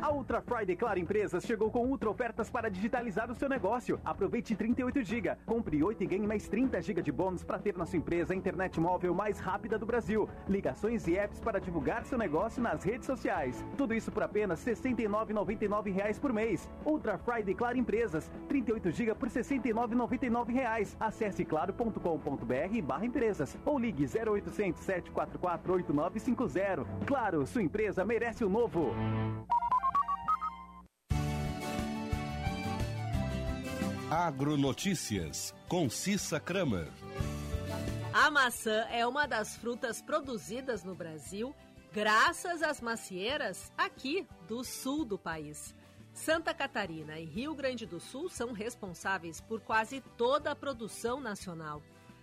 A Ultra Friday Claro Empresas chegou com ultra ofertas para digitalizar o seu negócio. Aproveite 38 GB, compre 8 e ganhe mais 30 GB de bônus para ter na sua empresa a internet móvel mais rápida do Brasil. Ligações e apps para divulgar seu negócio nas redes sociais. Tudo isso por apenas 69,99 reais por mês. Ultra Friday Claro Empresas, 38 GB por 69,99 reais. Acesse claro.com.br barra empresas ou ligue 0800 744 8950. Claro, sua empresa merece o novo. Agronotícias, com Cissa Kramer. A maçã é uma das frutas produzidas no Brasil graças às macieiras aqui do sul do país. Santa Catarina e Rio Grande do Sul são responsáveis por quase toda a produção nacional.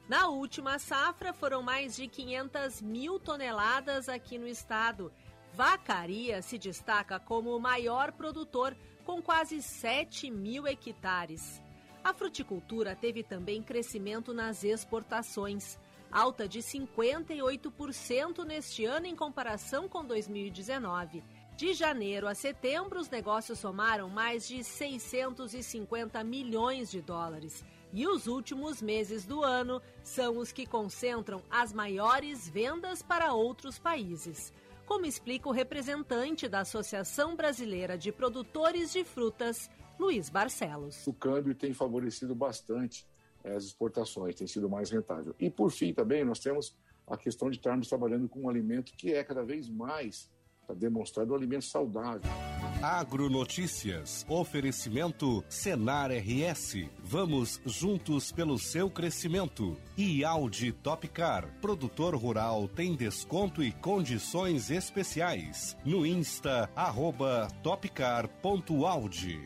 Na última safra, foram mais de 500 mil toneladas aqui no estado. Vacaria se destaca como o maior produtor, com quase 7 mil hectares. A fruticultura teve também crescimento nas exportações, alta de 58% neste ano em comparação com 2019. De janeiro a setembro, os negócios somaram mais de 650 milhões de dólares. E os últimos meses do ano são os que concentram as maiores vendas para outros países. Como explica o representante da Associação Brasileira de Produtores de Frutas, Luiz Barcelos. O câmbio tem favorecido bastante as exportações, tem sido mais rentável. E por fim também nós temos a questão de estarmos trabalhando com um alimento que é cada vez mais para demonstrar um alimento saudável. Agronotícias. Oferecimento Senar RS. Vamos juntos pelo seu crescimento. E Audi Topcar. Produtor rural tem desconto e condições especiais. No Insta, arroba topcar.audi.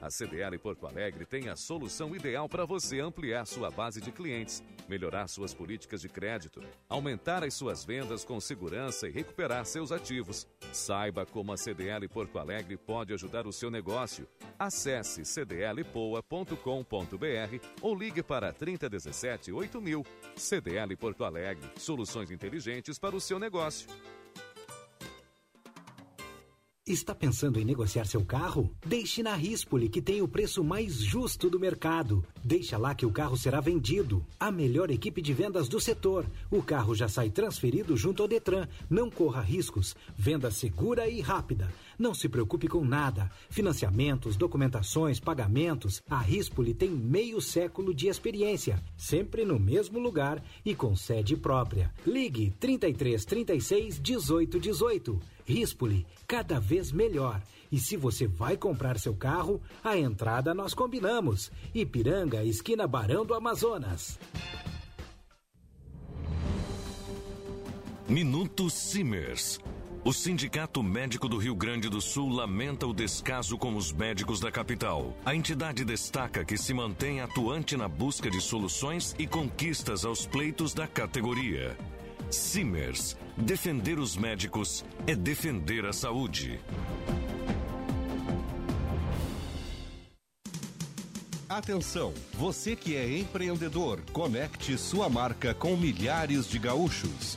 A CDL Porto Alegre tem a solução ideal para você ampliar sua base de clientes, melhorar suas políticas de crédito, aumentar as suas vendas com segurança e recuperar seus ativos. Saiba como a CDL Porto Alegre pode ajudar o seu negócio. Acesse cdlpoa.com.br ou ligue para 3017 8000. CDL Porto Alegre, soluções inteligentes para o seu negócio. Está pensando em negociar seu carro? Deixe na Rispoli, que tem o preço mais justo do mercado. Deixa lá que o carro será vendido. A melhor equipe de vendas do setor. O carro já sai transferido junto ao Detran. Não corra riscos. Venda segura e rápida. Não se preocupe com nada. Financiamentos, documentações, pagamentos. A Rispoli tem meio século de experiência. Sempre no mesmo lugar e com sede própria. Ligue 33 36 18 18. Rispoli, cada vez melhor. E se você vai comprar seu carro, a entrada nós combinamos. Ipiranga, esquina Barão do Amazonas. Minuto Simers. O Sindicato Médico do Rio Grande do Sul lamenta o descaso com os médicos da capital. A entidade destaca que se mantém atuante na busca de soluções e conquistas aos pleitos da categoria. Simers. Defender os médicos é defender a saúde. Atenção, você que é empreendedor, conecte sua marca com milhares de gaúchos.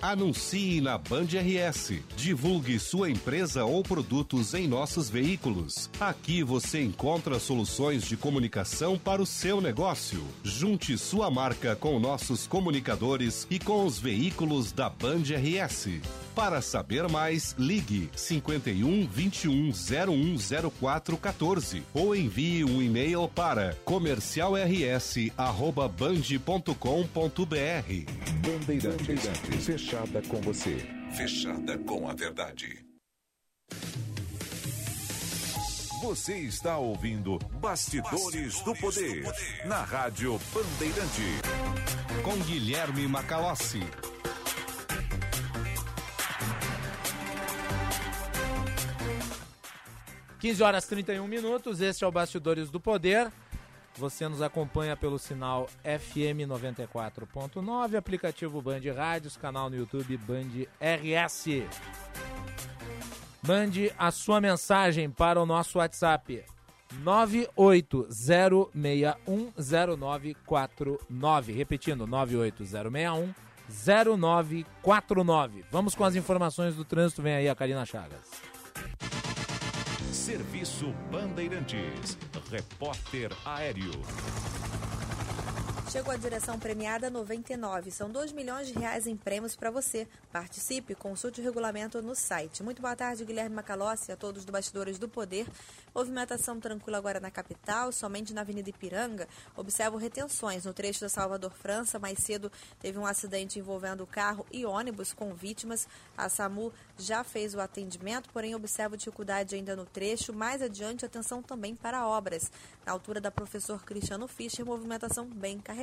Anuncie na Band RS. Divulgue sua empresa ou produtos em nossos veículos. Aqui você encontra soluções de comunicação para o seu negócio. Junte sua marca com nossos comunicadores e com os veículos da Band RS. Para saber mais, ligue 51 21 0104 14 ou envie um e-mail para comercialrs@band.com.br. Bandeirantes, fechada com você, fechada com a verdade. Você está ouvindo Bastidores, Bastidores do, poder, do Poder na Rádio Bandeirante. Com Guilherme Macalossi. 15 horas 31 minutos, este é o Bastidores do Poder. Você nos acompanha pelo sinal FM 94.9, aplicativo Band Rádios, canal no YouTube Band RS. Mande a sua mensagem para o nosso WhatsApp 980610949. Repetindo, 980610949. Vamos com as informações do trânsito. Vem aí a Karina Chagas. Serviço Bandeirantes. Repórter Aéreo. Chegou a direção premiada 99. São 2 milhões de reais em prêmios para você. Participe, consulte o regulamento no site. Muito boa tarde, Guilherme Macalossi, a todos do Bastidores do Poder. Movimentação tranquila agora na capital, somente na Avenida Ipiranga. Observo retenções no trecho da Salvador França. Mais cedo teve um acidente envolvendo carro e ônibus com vítimas. A SAMU já fez o atendimento, porém observo dificuldade ainda no trecho. Mais adiante, atenção também para obras. Na altura da professor Cristiano Fischer, movimentação bem carregada.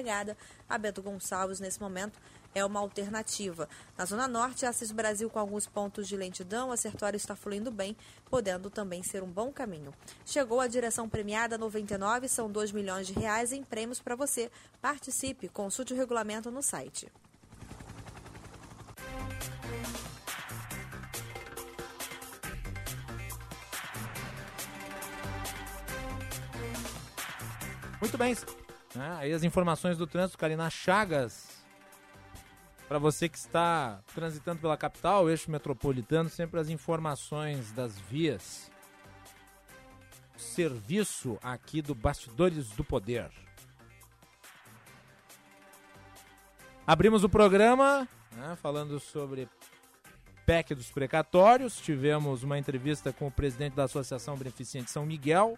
A Beto Gonçalves, nesse momento, é uma alternativa. Na Zona Norte, Assis Brasil com alguns pontos de lentidão, a Sertório está fluindo bem, podendo também ser um bom caminho. Chegou a direção premiada 99, são 2 milhões de reais em prêmios para você. Participe, consulte o regulamento no site. Muito bem. Ah, aí as informações do trânsito, Karina Chagas. Para você que está transitando pela capital, eixo metropolitano, sempre as informações das vias. Serviço aqui do Bastidores do Poder. Abrimos o programa né, falando sobre PEC dos precatórios. Tivemos uma entrevista com o presidente da Associação Beneficente São Miguel,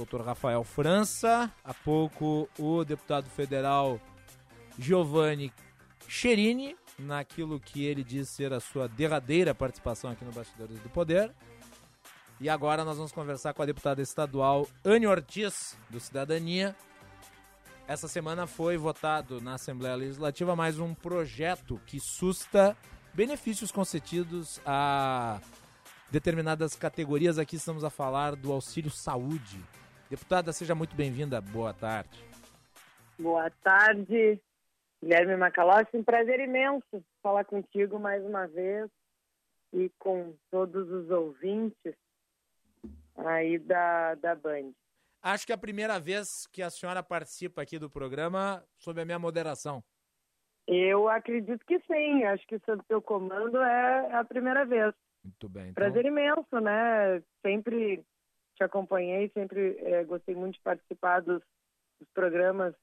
doutor Rafael França. Há pouco, o deputado federal Giovanni Cherini, naquilo que ele diz ser a sua derradeira participação aqui no Bastidores do Poder. E agora nós vamos conversar com a deputada estadual Anne Ortiz, do Cidadania. Essa semana foi votado na Assembleia Legislativa mais um projeto que susta benefícios concedidos a determinadas categorias. Aqui estamos a falar do auxílio saúde. Deputada, seja muito bem-vinda. Boa tarde. Boa tarde. Guilherme Macalossi, um prazer imenso falar contigo mais uma vez e com todos os ouvintes aí da, da Band. Acho que é a primeira vez que a senhora participa aqui do programa sob a minha moderação. Eu acredito que sim, acho que sob teu comando é a primeira vez. Muito bem. Então... Prazer imenso, né? Sempre te acompanhei, sempre é, gostei muito de participar dos, dos programas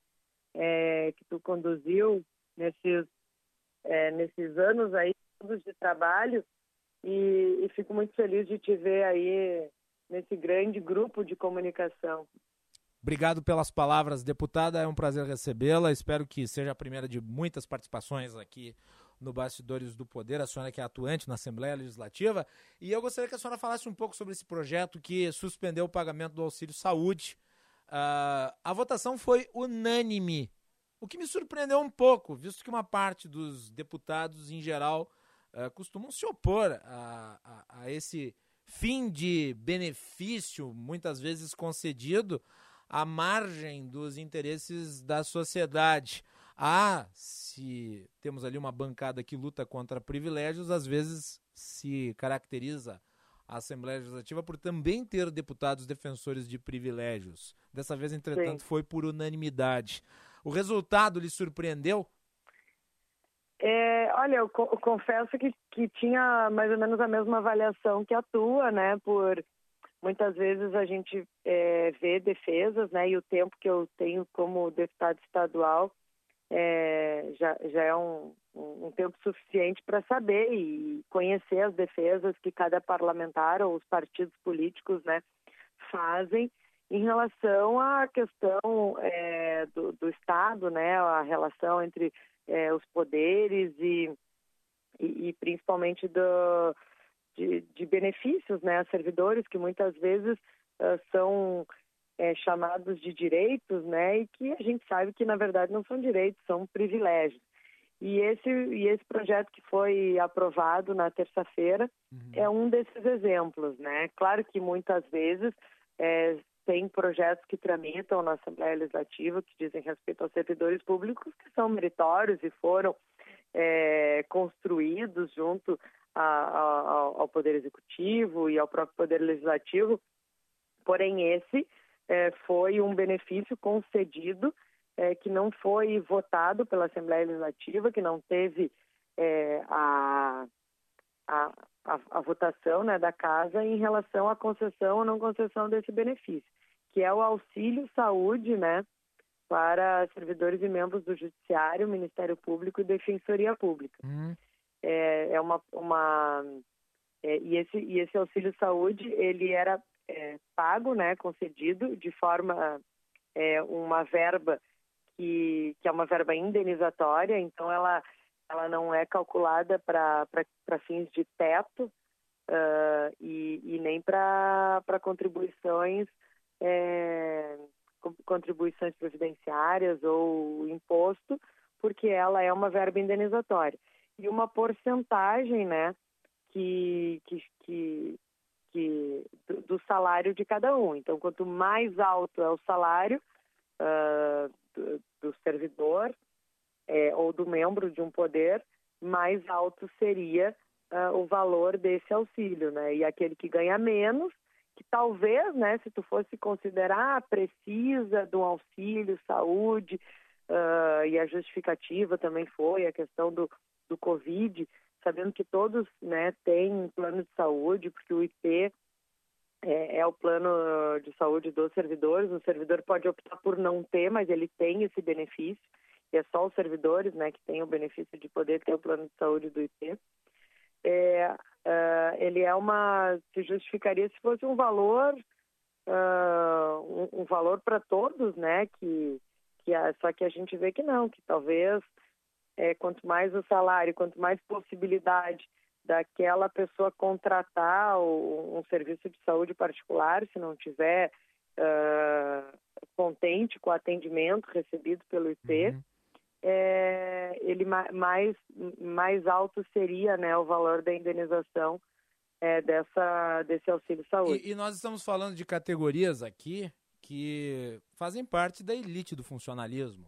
é, que tu conduziu nesses, é, nesses anos aí todos de trabalho e, e fico muito feliz de te ver aí nesse grande grupo de comunicação. Obrigado pelas palavras, deputada. É um prazer recebê-la. Espero que seja a primeira de muitas participações aqui no Bastidores do Poder. A senhora que é atuante na Assembleia Legislativa. E eu gostaria que a senhora falasse um pouco sobre esse projeto que suspendeu o pagamento do auxílio saúde Uh, a votação foi unânime, o que me surpreendeu um pouco, visto que uma parte dos deputados, em geral, uh, costumam se opor a, a, a, esse fim de benefício, muitas vezes concedido, à margem dos interesses da sociedade. Ah, se temos ali uma bancada que luta contra privilégios, às vezes se caracteriza a Assembleia Legislativa por também ter deputados defensores de privilégios. Dessa vez, entretanto, Sim. foi por unanimidade. O resultado lhe surpreendeu? É, olha, eu, co confesso que, que tinha mais ou menos a mesma avaliação que a tua, né? Por muitas vezes a gente é, vê defesas, né? E o tempo que eu tenho como deputado estadual é, já, já é um, um tempo suficiente para saber e conhecer as defesas que cada parlamentar ou os partidos políticos, né? Fazem em relação à questão é, do, do Estado, né? A relação entre é, os poderes e, e, e principalmente do, de, de, benefícios né, a servidores que muitas vezes uh, são é, chamados de direitos, né, e que a gente sabe que na verdade não são direitos, são privilégios. E esse, e esse projeto que foi aprovado na terça-feira uhum. é um desses exemplos, né? Claro que muitas vezes é, tem projetos que tramitam na Assembleia Legislativa que dizem respeito aos servidores públicos que são meritórios e foram é, construídos junto a, a, ao Poder Executivo e ao próprio Poder Legislativo. Porém, esse é, foi um benefício concedido é, que não foi votado pela Assembleia Legislativa, que não teve é, a, a, a, votação né, da casa em relação à concessão ou não concessão desse benefício que é o auxílio saúde, né, para servidores e membros do Judiciário, Ministério Público e Defensoria Pública. Uhum. É, é, uma, uma é, e esse e esse auxílio saúde ele era é, pago, né, concedido de forma é, uma verba que, que é uma verba indenizatória, então ela ela não é calculada para fins de teto uh, e, e nem para contribuições é, contribuições previdenciárias ou imposto, porque ela é uma verba indenizatória. E uma porcentagem, né, que, que, que, que do, do, salário de cada um. Então, quanto mais alto é o salário uh, do, do, servidor é, ou do membro de um poder, mais alto seria uh, o valor desse auxílio, né? E aquele que ganha menos que talvez, né, se tu fosse considerar, precisa de um auxílio, saúde, uh, e a justificativa também foi a questão do, do Covid, sabendo que todos né, têm plano de saúde, porque o IP é, é, o plano de saúde dos servidores, o servidor pode optar por não ter, mas ele tem esse benefício, e é só os servidores né, que têm o benefício de poder ter o plano de saúde do IP é, uh, ele é uma se justificaria se fosse um valor uh, um, um, valor para todos, né? Que que só que a gente vê que não, que talvez é, quanto mais o salário, quanto mais possibilidade daquela pessoa contratar um serviço de saúde particular, se não tiver uh, contente com o atendimento recebido pelo IP, uhum é, ele mais, mais alto seria né, o valor da indenização é, dessa, desse auxílio saúde. E, e, nós estamos falando de categorias aqui que fazem parte da elite do funcionalismo.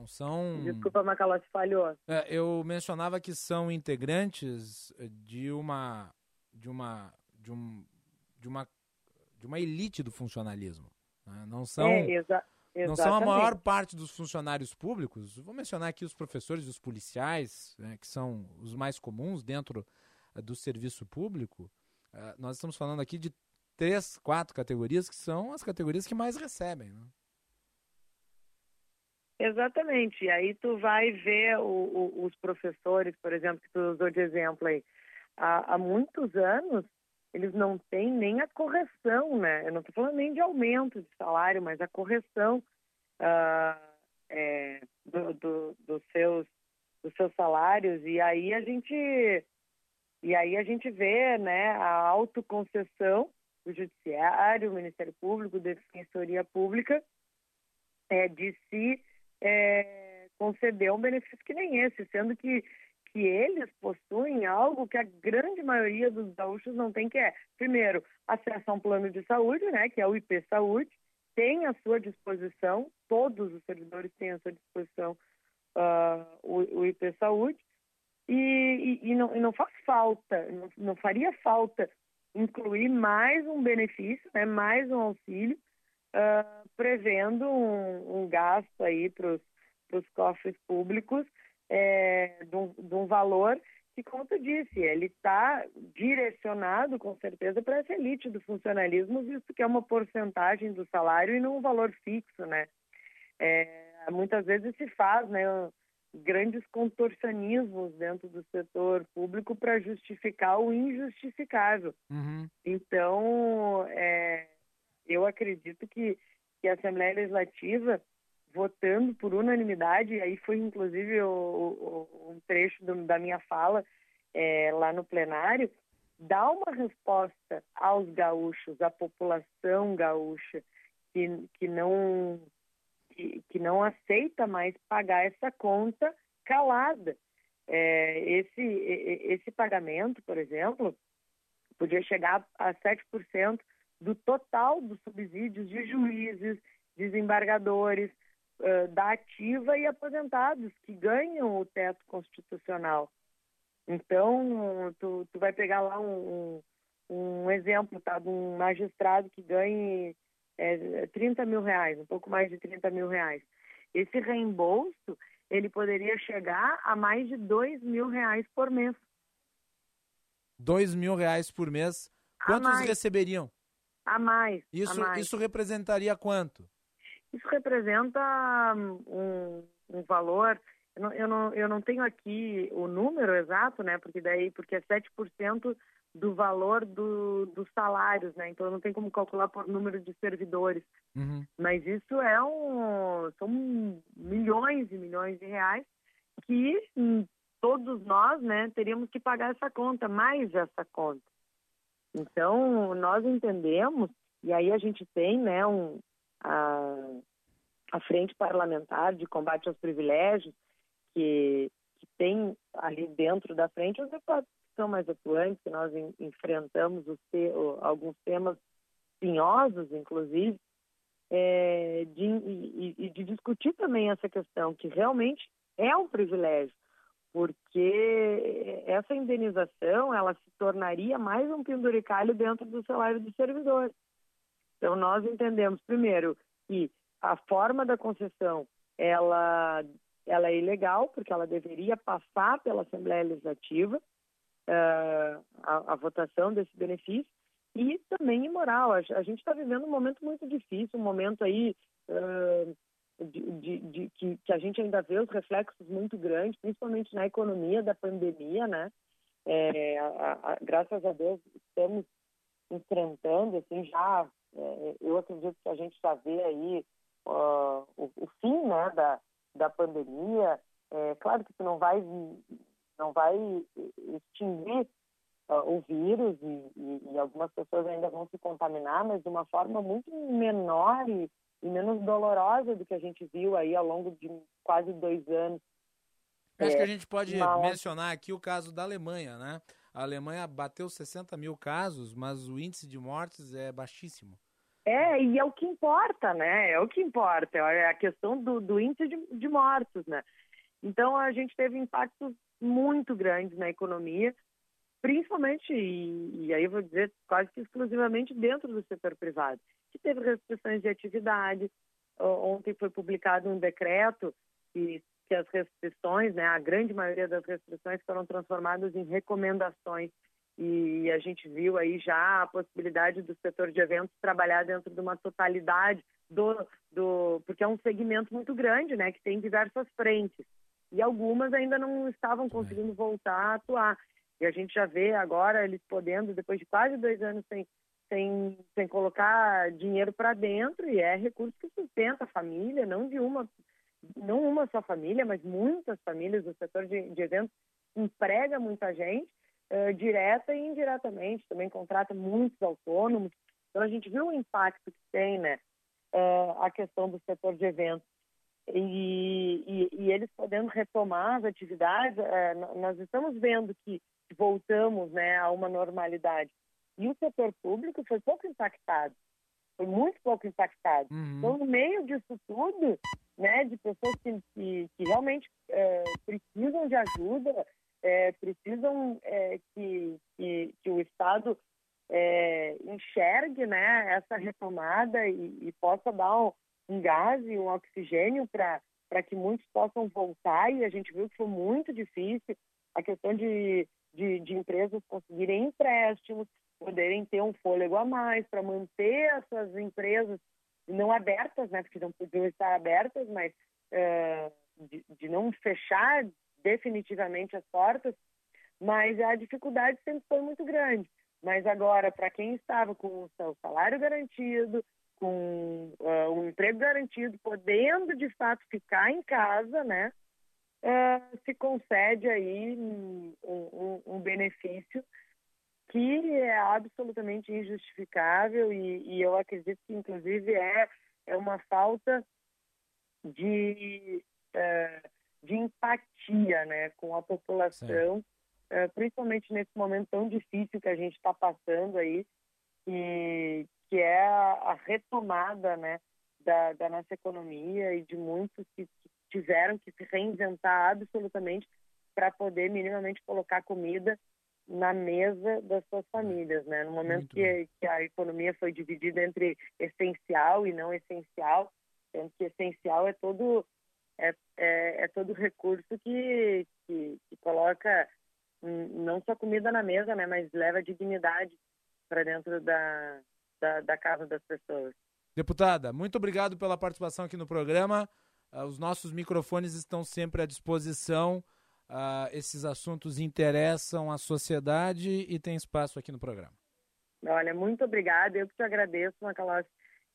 Não são. Desculpa, Macalossi falhou. É, eu mencionava que são integrantes de uma de uma de um de uma de uma elite do funcionalismo. Né? Não são. É, exa Exatamente. Não são a maior parte dos funcionários públicos. Vou mencionar aqui os professores e os policiais, né, que são os mais comuns dentro uh, do serviço público. Uh, nós estamos falando aqui de três, quatro categorias que são as categorias que mais recebem. Né? Exatamente. E aí tu vai ver o, o, os professores, por exemplo, que tu usou de exemplo aí. Há, há muitos anos eles não têm nem a correção, né? Eu não estou falando nem de aumento de salário, mas a correção uh, é, do, do, dos seus dos seus salários e aí a gente e aí a gente vê, né, a autoconcessão do judiciário, Ministério Público, Defensoria Pública, é, de se é, conceder um benefício que nem esse, sendo que que eles possuem algo que a grande maioria dos gaúchos não tem, que é, primeiro, acesso a um plano de saúde, né, que é o IP Saúde, tem à sua disposição, todos os servidores têm à sua disposição uh, o, o, IP Saúde, e, e, e, não, e, não, faz falta, não, não, faria falta incluir mais um benefício, né, mais um auxílio, uh, prevendo um, um, gasto aí para os cofres públicos é, de, um, de um valor que, como tu disse, ele está direcionado com certeza para essa elite do funcionalismo, visto que é uma porcentagem do salário e não um valor fixo, né? É, muitas vezes se faz, né? grandes contorcionismos dentro do setor público para justificar o injustificável. Uhum. Então, é, eu acredito que, que a Assembleia Legislativa, votando por unanimidade, aí foi inclusive o, o, um trecho do, da minha fala é, lá no plenário, dá uma resposta aos gaúchos, à população gaúcha, que, que não que, que não aceita mais pagar essa conta calada. É, esse, esse pagamento, por exemplo, podia chegar a 7% do total dos subsídios de juízes, desembargadores, da ativa e aposentados que ganham o teto constitucional. Então, tu, tu vai pegar lá um, um, um exemplo tá, de um magistrado que ganhe é, 30 mil reais, um pouco mais de 30 mil reais. Esse reembolso, ele poderia chegar a mais de 2 mil reais por mês. 2 mil reais por mês, quantos receberiam? A mais. Isso, a mais. isso representaria quanto? Isso representa um, um valor. Eu não, eu, não, eu não tenho aqui o número exato, né? Porque daí, porque é 7% do valor do, dos salários, né? Então não tem como calcular por número de servidores. Uhum. Mas isso é um, são milhões e milhões de reais que hum, todos nós, né, teríamos que pagar essa conta, mais essa conta. Então nós entendemos e aí a gente tem, né, um, a, a frente parlamentar de combate aos privilégios que, que tem ali dentro da frente os deputados são mais atuantes, que nós em, enfrentamos os alguns temas espinhosos, inclusive, é, de, e, e de discutir também essa questão, que realmente é um privilégio, porque essa indenização ela se tornaria mais um penduricalho dentro do salário do servidor. Então nós entendemos primeiro que a forma da concessão ela ela é ilegal porque ela deveria passar pela Assembleia Legislativa uh, a, a, votação desse benefício e também imoral. A, a gente está vivendo um momento muito difícil, um momento aí uh, de, de, de que, que, a gente ainda vê os reflexos muito grandes, principalmente na economia da pandemia, né? É, a, graças a Deus estamos enfrentando, assim, já, é, eu acredito que a gente já vê aí uh, o, o, fim, né, da, da pandemia. É, claro que não vai não vai extinguir uh, o vírus e, e, e, algumas pessoas ainda vão se contaminar, mas de uma forma muito menor e, e, menos dolorosa do que a gente viu aí ao longo de quase dois anos. Acho é, que a gente pode mas... mencionar aqui o caso da Alemanha, né? A Alemanha bateu 60 mil casos, mas o índice de mortes é baixíssimo. É, e é o que importa, né? É o que importa, é a questão do, do índice de, de mortos, né? Então a gente teve impactos muito grandes na economia, principalmente, e, e aí eu vou dizer quase que exclusivamente dentro do setor privado, que teve restrições de atividade. Ontem foi publicado um decreto que, que as restrições, né, a grande maioria das restrições foram transformadas em recomendações e a gente viu aí já a possibilidade do setor de eventos trabalhar dentro de uma totalidade do, do porque é um segmento muito grande, né, que tem diversas frentes e algumas ainda não estavam conseguindo voltar a atuar. E a gente já vê agora eles podendo, depois de quase dois anos sem, sem, sem colocar dinheiro para dentro, e é recurso que sustenta a família, não de uma, não uma só família, mas muitas famílias. O setor de, de eventos emprega muita gente, uh, direta e indiretamente, também contrata muitos autônomos. Então a gente viu o impacto que tem, né, uh, a questão do setor de eventos e, e, e, eles podendo retomar as atividades, é, nós estamos vendo que voltamos né, a uma normalidade. E o setor público foi pouco impactado, foi muito pouco impactado. Uhum. Então, no meio disso tudo, né, de pessoas que, que, que realmente é, precisam de ajuda, é, precisam é, que, que, que, o Estado enxergue né, essa retomada e, e possa dar um, um gás e um oxigênio para que muitos possam voltar. E a gente viu que foi muito difícil a questão de, de, de empresas conseguirem empréstimos, poderem ter um fôlego a mais para manter as suas empresas não abertas, né, porque não podiam estar abertas, mas uh, de, de não fechar definitivamente as portas, mas a dificuldade sempre foi muito grande. Mas agora, para quem estava com o seu salário garantido, com uh, um emprego garantido, podendo de fato ficar em casa, né, uh, se concede aí um, um, um, benefício que é absolutamente injustificável e, e, eu acredito que inclusive é, é uma falta de, uh, de empatia né, com a população é, principalmente nesse momento tão difícil que a gente está passando aí, que, que é a, a retomada né, da, da, nossa economia e de muitos que, que tiveram que se reinventar absolutamente para poder minimamente colocar comida na mesa das suas famílias, né? No momento que, que, a economia foi dividida entre essencial e não essencial, sendo que essencial é todo é, é, é todo recurso que, que, que coloca não só comida na mesa, né, mas leva dignidade para dentro da, da, da, casa das pessoas. Deputada, muito obrigado pela participação aqui no programa. Uh, os nossos microfones estão sempre à disposição. Uh, esses assuntos interessam a sociedade e tem espaço aqui no programa. Olha, muito obrigada. Eu que te agradeço, Macalós.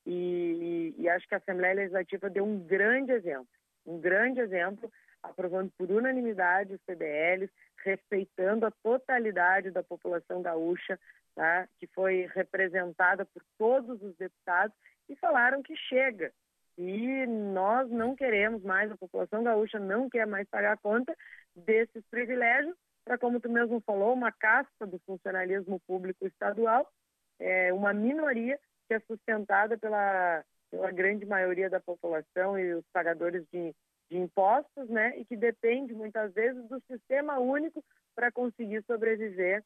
E, e, e acho que a Assembleia Legislativa deu um grande exemplo. Um grande exemplo aprovando por unanimidade os CDLs, respeitando a totalidade da população gaúcha, tá? que foi representada por todos os deputados, e falaram que chega. E nós não queremos mais, a população gaúcha não quer mais pagar conta desses privilégios, para, como tu mesmo falou, uma casta do funcionalismo público estadual, é uma minoria que é sustentada pela, pela grande maioria da população e os pagadores de de impostos, né, e que depende muitas vezes do sistema único para conseguir sobreviver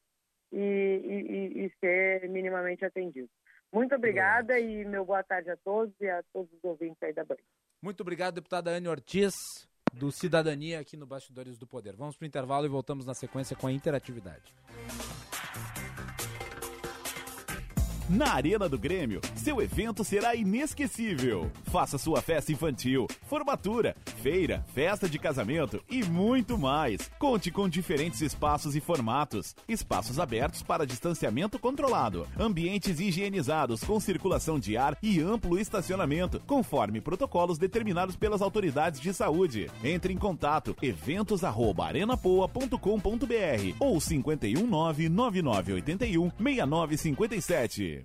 e, e, e, ser minimamente atendido. Muito obrigada e meu boa tarde a todos e a todos os ouvintes aí da Banha. Muito obrigado, deputada Anne Ortiz, do Cidadania aqui no Bastidores do Poder. Vamos para o intervalo e voltamos na sequência com a interatividade. Na Arena do Grêmio, seu evento será inesquecível. Faça sua festa infantil, formatura, feira, festa de casamento e muito mais. Conte com diferentes espaços e formatos. Espaços abertos para distanciamento controlado, ambientes higienizados com circulação de ar e amplo estacionamento, conforme protocolos determinados pelas autoridades de saúde. Entre em contato eventos@arenapoa.com.br ou 519 9981 6957.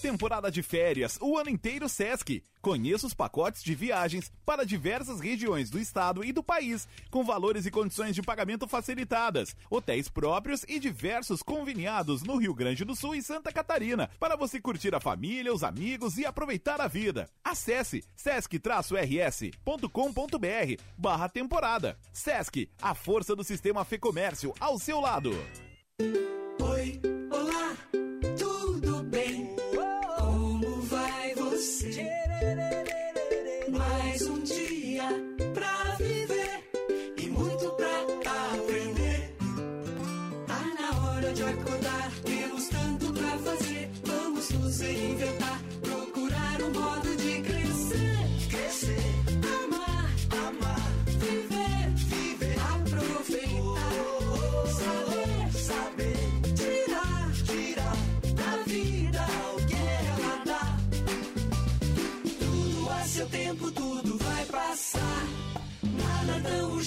Temporada de férias, o ano inteiro Sesc. Conheça os pacotes de viagens para diversas regiões do estado e do país, com valores e condições de pagamento facilitadas, hotéis próprios e diversos conveniados no Rio Grande do Sul e Santa Catarina, para você curtir a família, os amigos e aproveitar a vida. Acesse sesc-rs.com.br barra temporada. Sesc, a força do sistema Fê Comércio ao seu lado. Oi, olá, tudo bem?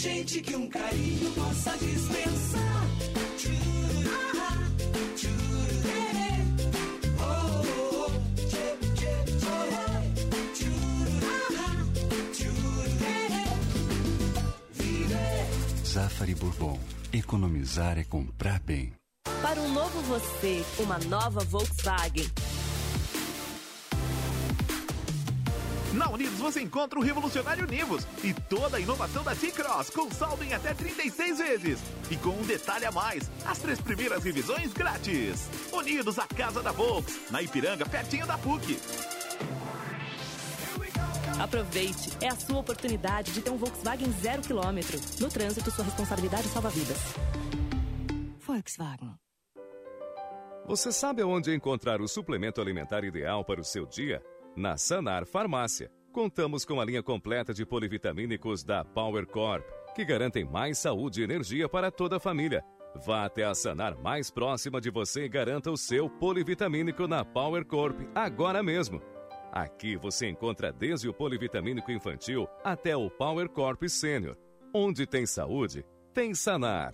Urgente que um carinho possa dispensar. Zafari Bourbon. Economizar é comprar bem. Para um novo você, uma nova Volkswagen. Na Unidos você encontra o revolucionário Nivus e toda a inovação da T-Cross com saldo em até 36 vezes. E com um detalhe a mais, as três primeiras revisões grátis. Unidos, a casa da Volks, na Ipiranga, pertinho da PUC. Aproveite, é a sua oportunidade de ter um Volkswagen zero quilômetro. No trânsito, sua responsabilidade salva vidas. Volkswagen. Você sabe onde encontrar o suplemento alimentar ideal para o seu dia? Na Sanar Farmácia. Contamos com a linha completa de polivitamínicos da Power Corp, que garantem mais saúde e energia para toda a família. Vá até a Sanar mais próxima de você e garanta o seu polivitamínico na Power Corp agora mesmo. Aqui você encontra desde o polivitamínico infantil até o Power Corp Sênior. Onde tem saúde, tem Sanar.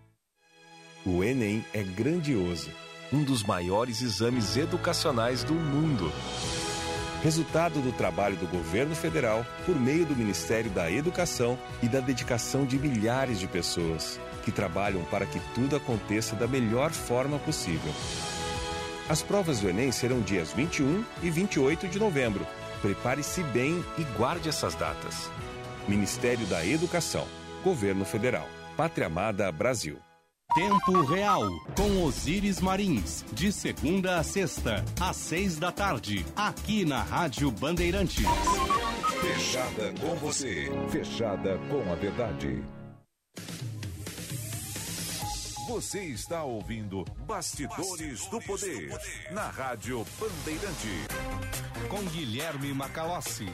O Enem é grandioso, um dos maiores exames educacionais do mundo. Resultado do trabalho do governo federal por meio do Ministério da Educação e da dedicação de milhares de pessoas que trabalham para que tudo aconteça da melhor forma possível. As provas do Enem serão dias 21 e 28 de novembro. Prepare-se bem e guarde essas datas. Ministério da Educação, Governo Federal, Pátria Amada Brasil. Tempo Real, com Osíris Marins, de segunda a sexta, às seis da tarde, aqui na Rádio Bandeirantes. Fechada com você. Fechada com a verdade. Você está ouvindo Bastidores, do, Poder, na Rádio Bandeirante. Com Guilherme Macalossi.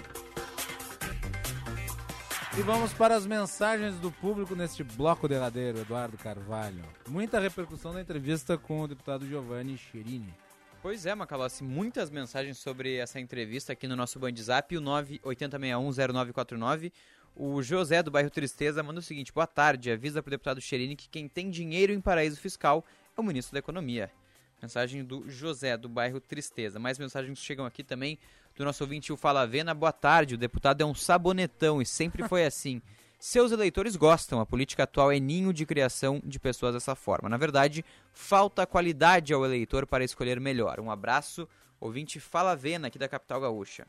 E vamos para as mensagens do público neste bloco derradeiro, Eduardo Carvalho. Muita repercussão na entrevista com o deputado Giovanni Cherini. Pois é, Macalossi, muitas mensagens sobre essa entrevista aqui no nosso Band Zap, o 980610949. O José do bairro Tristeza manda o seguinte: Boa tarde, avisa para o deputado Cherini que quem tem dinheiro em paraíso fiscal é o ministro da Economia. Mensagem do José do bairro Tristeza. Mais mensagens chegam aqui também do nosso ouvinte o Fala Vena. Boa tarde, o deputado é um sabonetão e sempre foi assim. Seus eleitores gostam, a política atual é ninho de criação de pessoas dessa forma. Na verdade, falta qualidade ao eleitor para escolher melhor. Um abraço, ouvinte Fala Vena, aqui da capital gaúcha.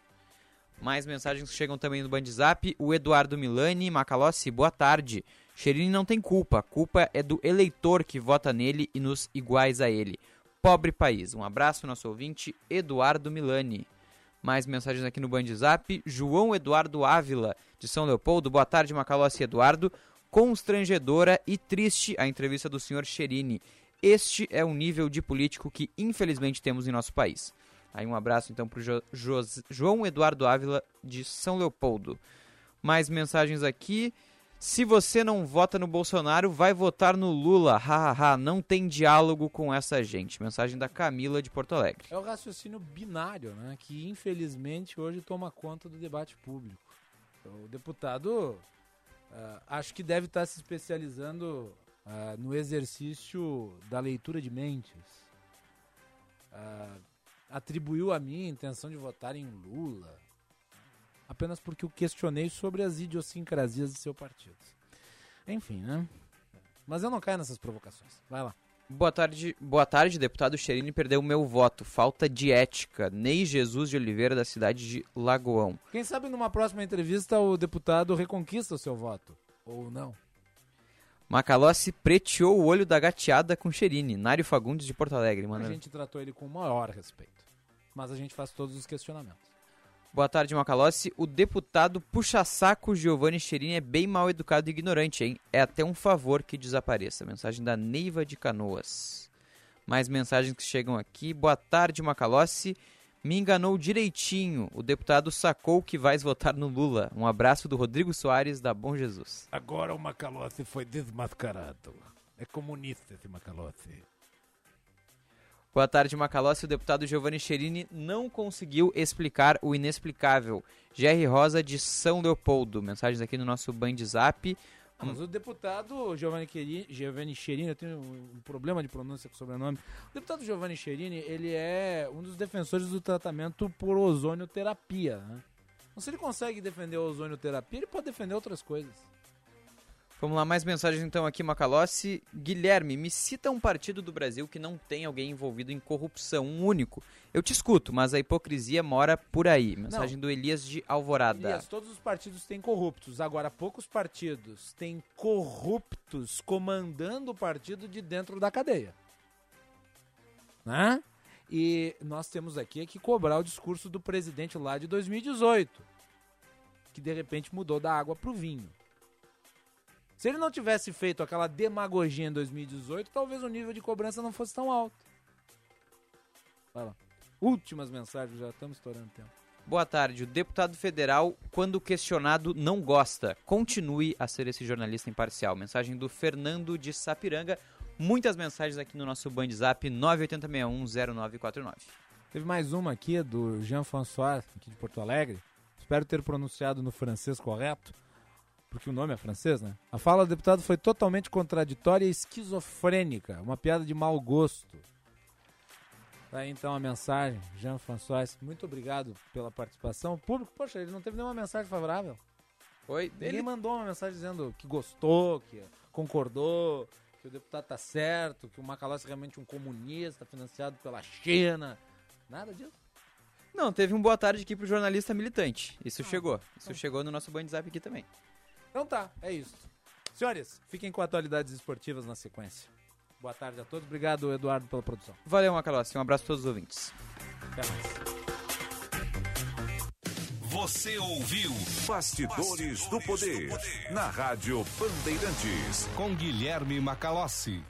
Mais mensagens chegam também no Bandzap. O Eduardo Milani, Macalossi, boa tarde. Cherini não tem culpa, a culpa é do eleitor que vota nele e nos iguais a ele. Pobre país. Um abraço, nosso ouvinte Eduardo Milani. Mais mensagens aqui no Bandzap. João Eduardo Ávila, de São Leopoldo. Boa tarde, Macalossi Eduardo. Constrangedora e triste a entrevista do senhor Cherini. Este é o nível de político que infelizmente temos em nosso país. Aí um abraço então para o jo João Eduardo Ávila de São Leopoldo. Mais mensagens aqui. Se você não vota no Bolsonaro, vai votar no Lula. Hahaha, não tem diálogo com essa gente. Mensagem da Camila de Porto Alegre. É o raciocínio binário, né? Que infelizmente hoje toma conta do debate público. O deputado uh, acho que deve estar se especializando uh, no exercício da leitura de mentes. Uh, atribuiu a mim a intenção de votar em Lula apenas porque eu questionei sobre as idiosincrasias de seu partido. Enfim, né? Mas eu não caio nessas provocações. Vai lá. Boa tarde, boa tarde, deputado Cherini perdeu o meu voto. Falta de ética. Ney Jesus de Oliveira, da cidade de Lagoão. Quem sabe numa próxima entrevista o deputado reconquista o seu voto. Ou não. Macalossi preteou o olho da gateada com Cherini. Nário Fagundes de Porto Alegre. Mano. A gente tratou ele com o maior respeito. Mas a gente faz todos os questionamentos. Boa tarde, Macalossi. O deputado puxa-saco Giovanni Cherini é bem mal educado e ignorante, hein? É até um favor que desapareça. Mensagem da Neiva de Canoas. Mais mensagens que chegam aqui. Boa tarde, Macalossi. Me enganou direitinho. O deputado sacou que vais votar no Lula. Um abraço do Rodrigo Soares, da Bom Jesus. Agora o Macalossi foi desmascarado. É comunista esse Macalossi. Boa tarde, Macalossi. O deputado Giovanni Cherini não conseguiu explicar o inexplicável. Jerry Rosa de São Leopoldo. Mensagens aqui no nosso Band Zap. Ah, Mas o deputado Giovanni, Queri- Giovanni Cherini, eu tenho um problema de pronúncia com o sobrenome. O deputado Giovanni Cherini, ele é um dos defensores do tratamento por ozonioterapia. Né? Então, se ele consegue defender a ozonioterapia, ele pode defender outras coisas. Vamos lá, mais mensagens então aqui, Macalossi. Guilherme, me cita um partido do Brasil que não tem alguém envolvido em corrupção, um único. Eu te escuto, mas a hipocrisia mora por aí. Mensagem do Elias de Alvorada. Elias, todos os partidos têm corruptos. Agora, poucos partidos têm corruptos comandando o partido de dentro da cadeia. Né? E nós temos aqui que cobrar o discurso do presidente lá de 2018, que de repente mudou da água para o vinho. Se ele não tivesse feito aquela demagogia em 2018, talvez o nível de cobrança não fosse tão alto. Vai lá. Últimas mensagens, já estamos estourando tempo. Boa tarde. O deputado federal, quando questionado, não gosta. Continue a ser esse jornalista imparcial. Mensagem do Fernando de Sapiranga. Muitas mensagens aqui no nosso Band Zap 980610949. Teve mais uma aqui do Jean-François, aqui de Porto Alegre. Espero ter pronunciado no francês correto, porque o nome é francês, né? A fala do deputado foi totalmente contraditória e esquizofrênica, uma piada de mau gosto. Tá aí então a mensagem, Jean-François. Muito obrigado pela participação. O público, poxa, ele não teve nenhuma mensagem favorável. Oi, Ninguém ele- mandou uma mensagem dizendo que gostou, que concordou, que o deputado tá certo, que o Macalossi é realmente um comunista financiado pela China. Nada disso. Não, teve um boa tarde aqui pro jornalista militante. Isso chegou. Isso chegou no nosso Band Zap aqui também. Então tá, é isso. Senhores, fiquem com atualidades esportivas na sequência. Boa tarde a todos. Obrigado, Eduardo, pela produção. Valeu, Macalossi. Um abraço a todos os ouvintes. Até mais. Você ouviu Bastidores, do, poder, na Rádio Bandeirantes. Com Guilherme Macalossi.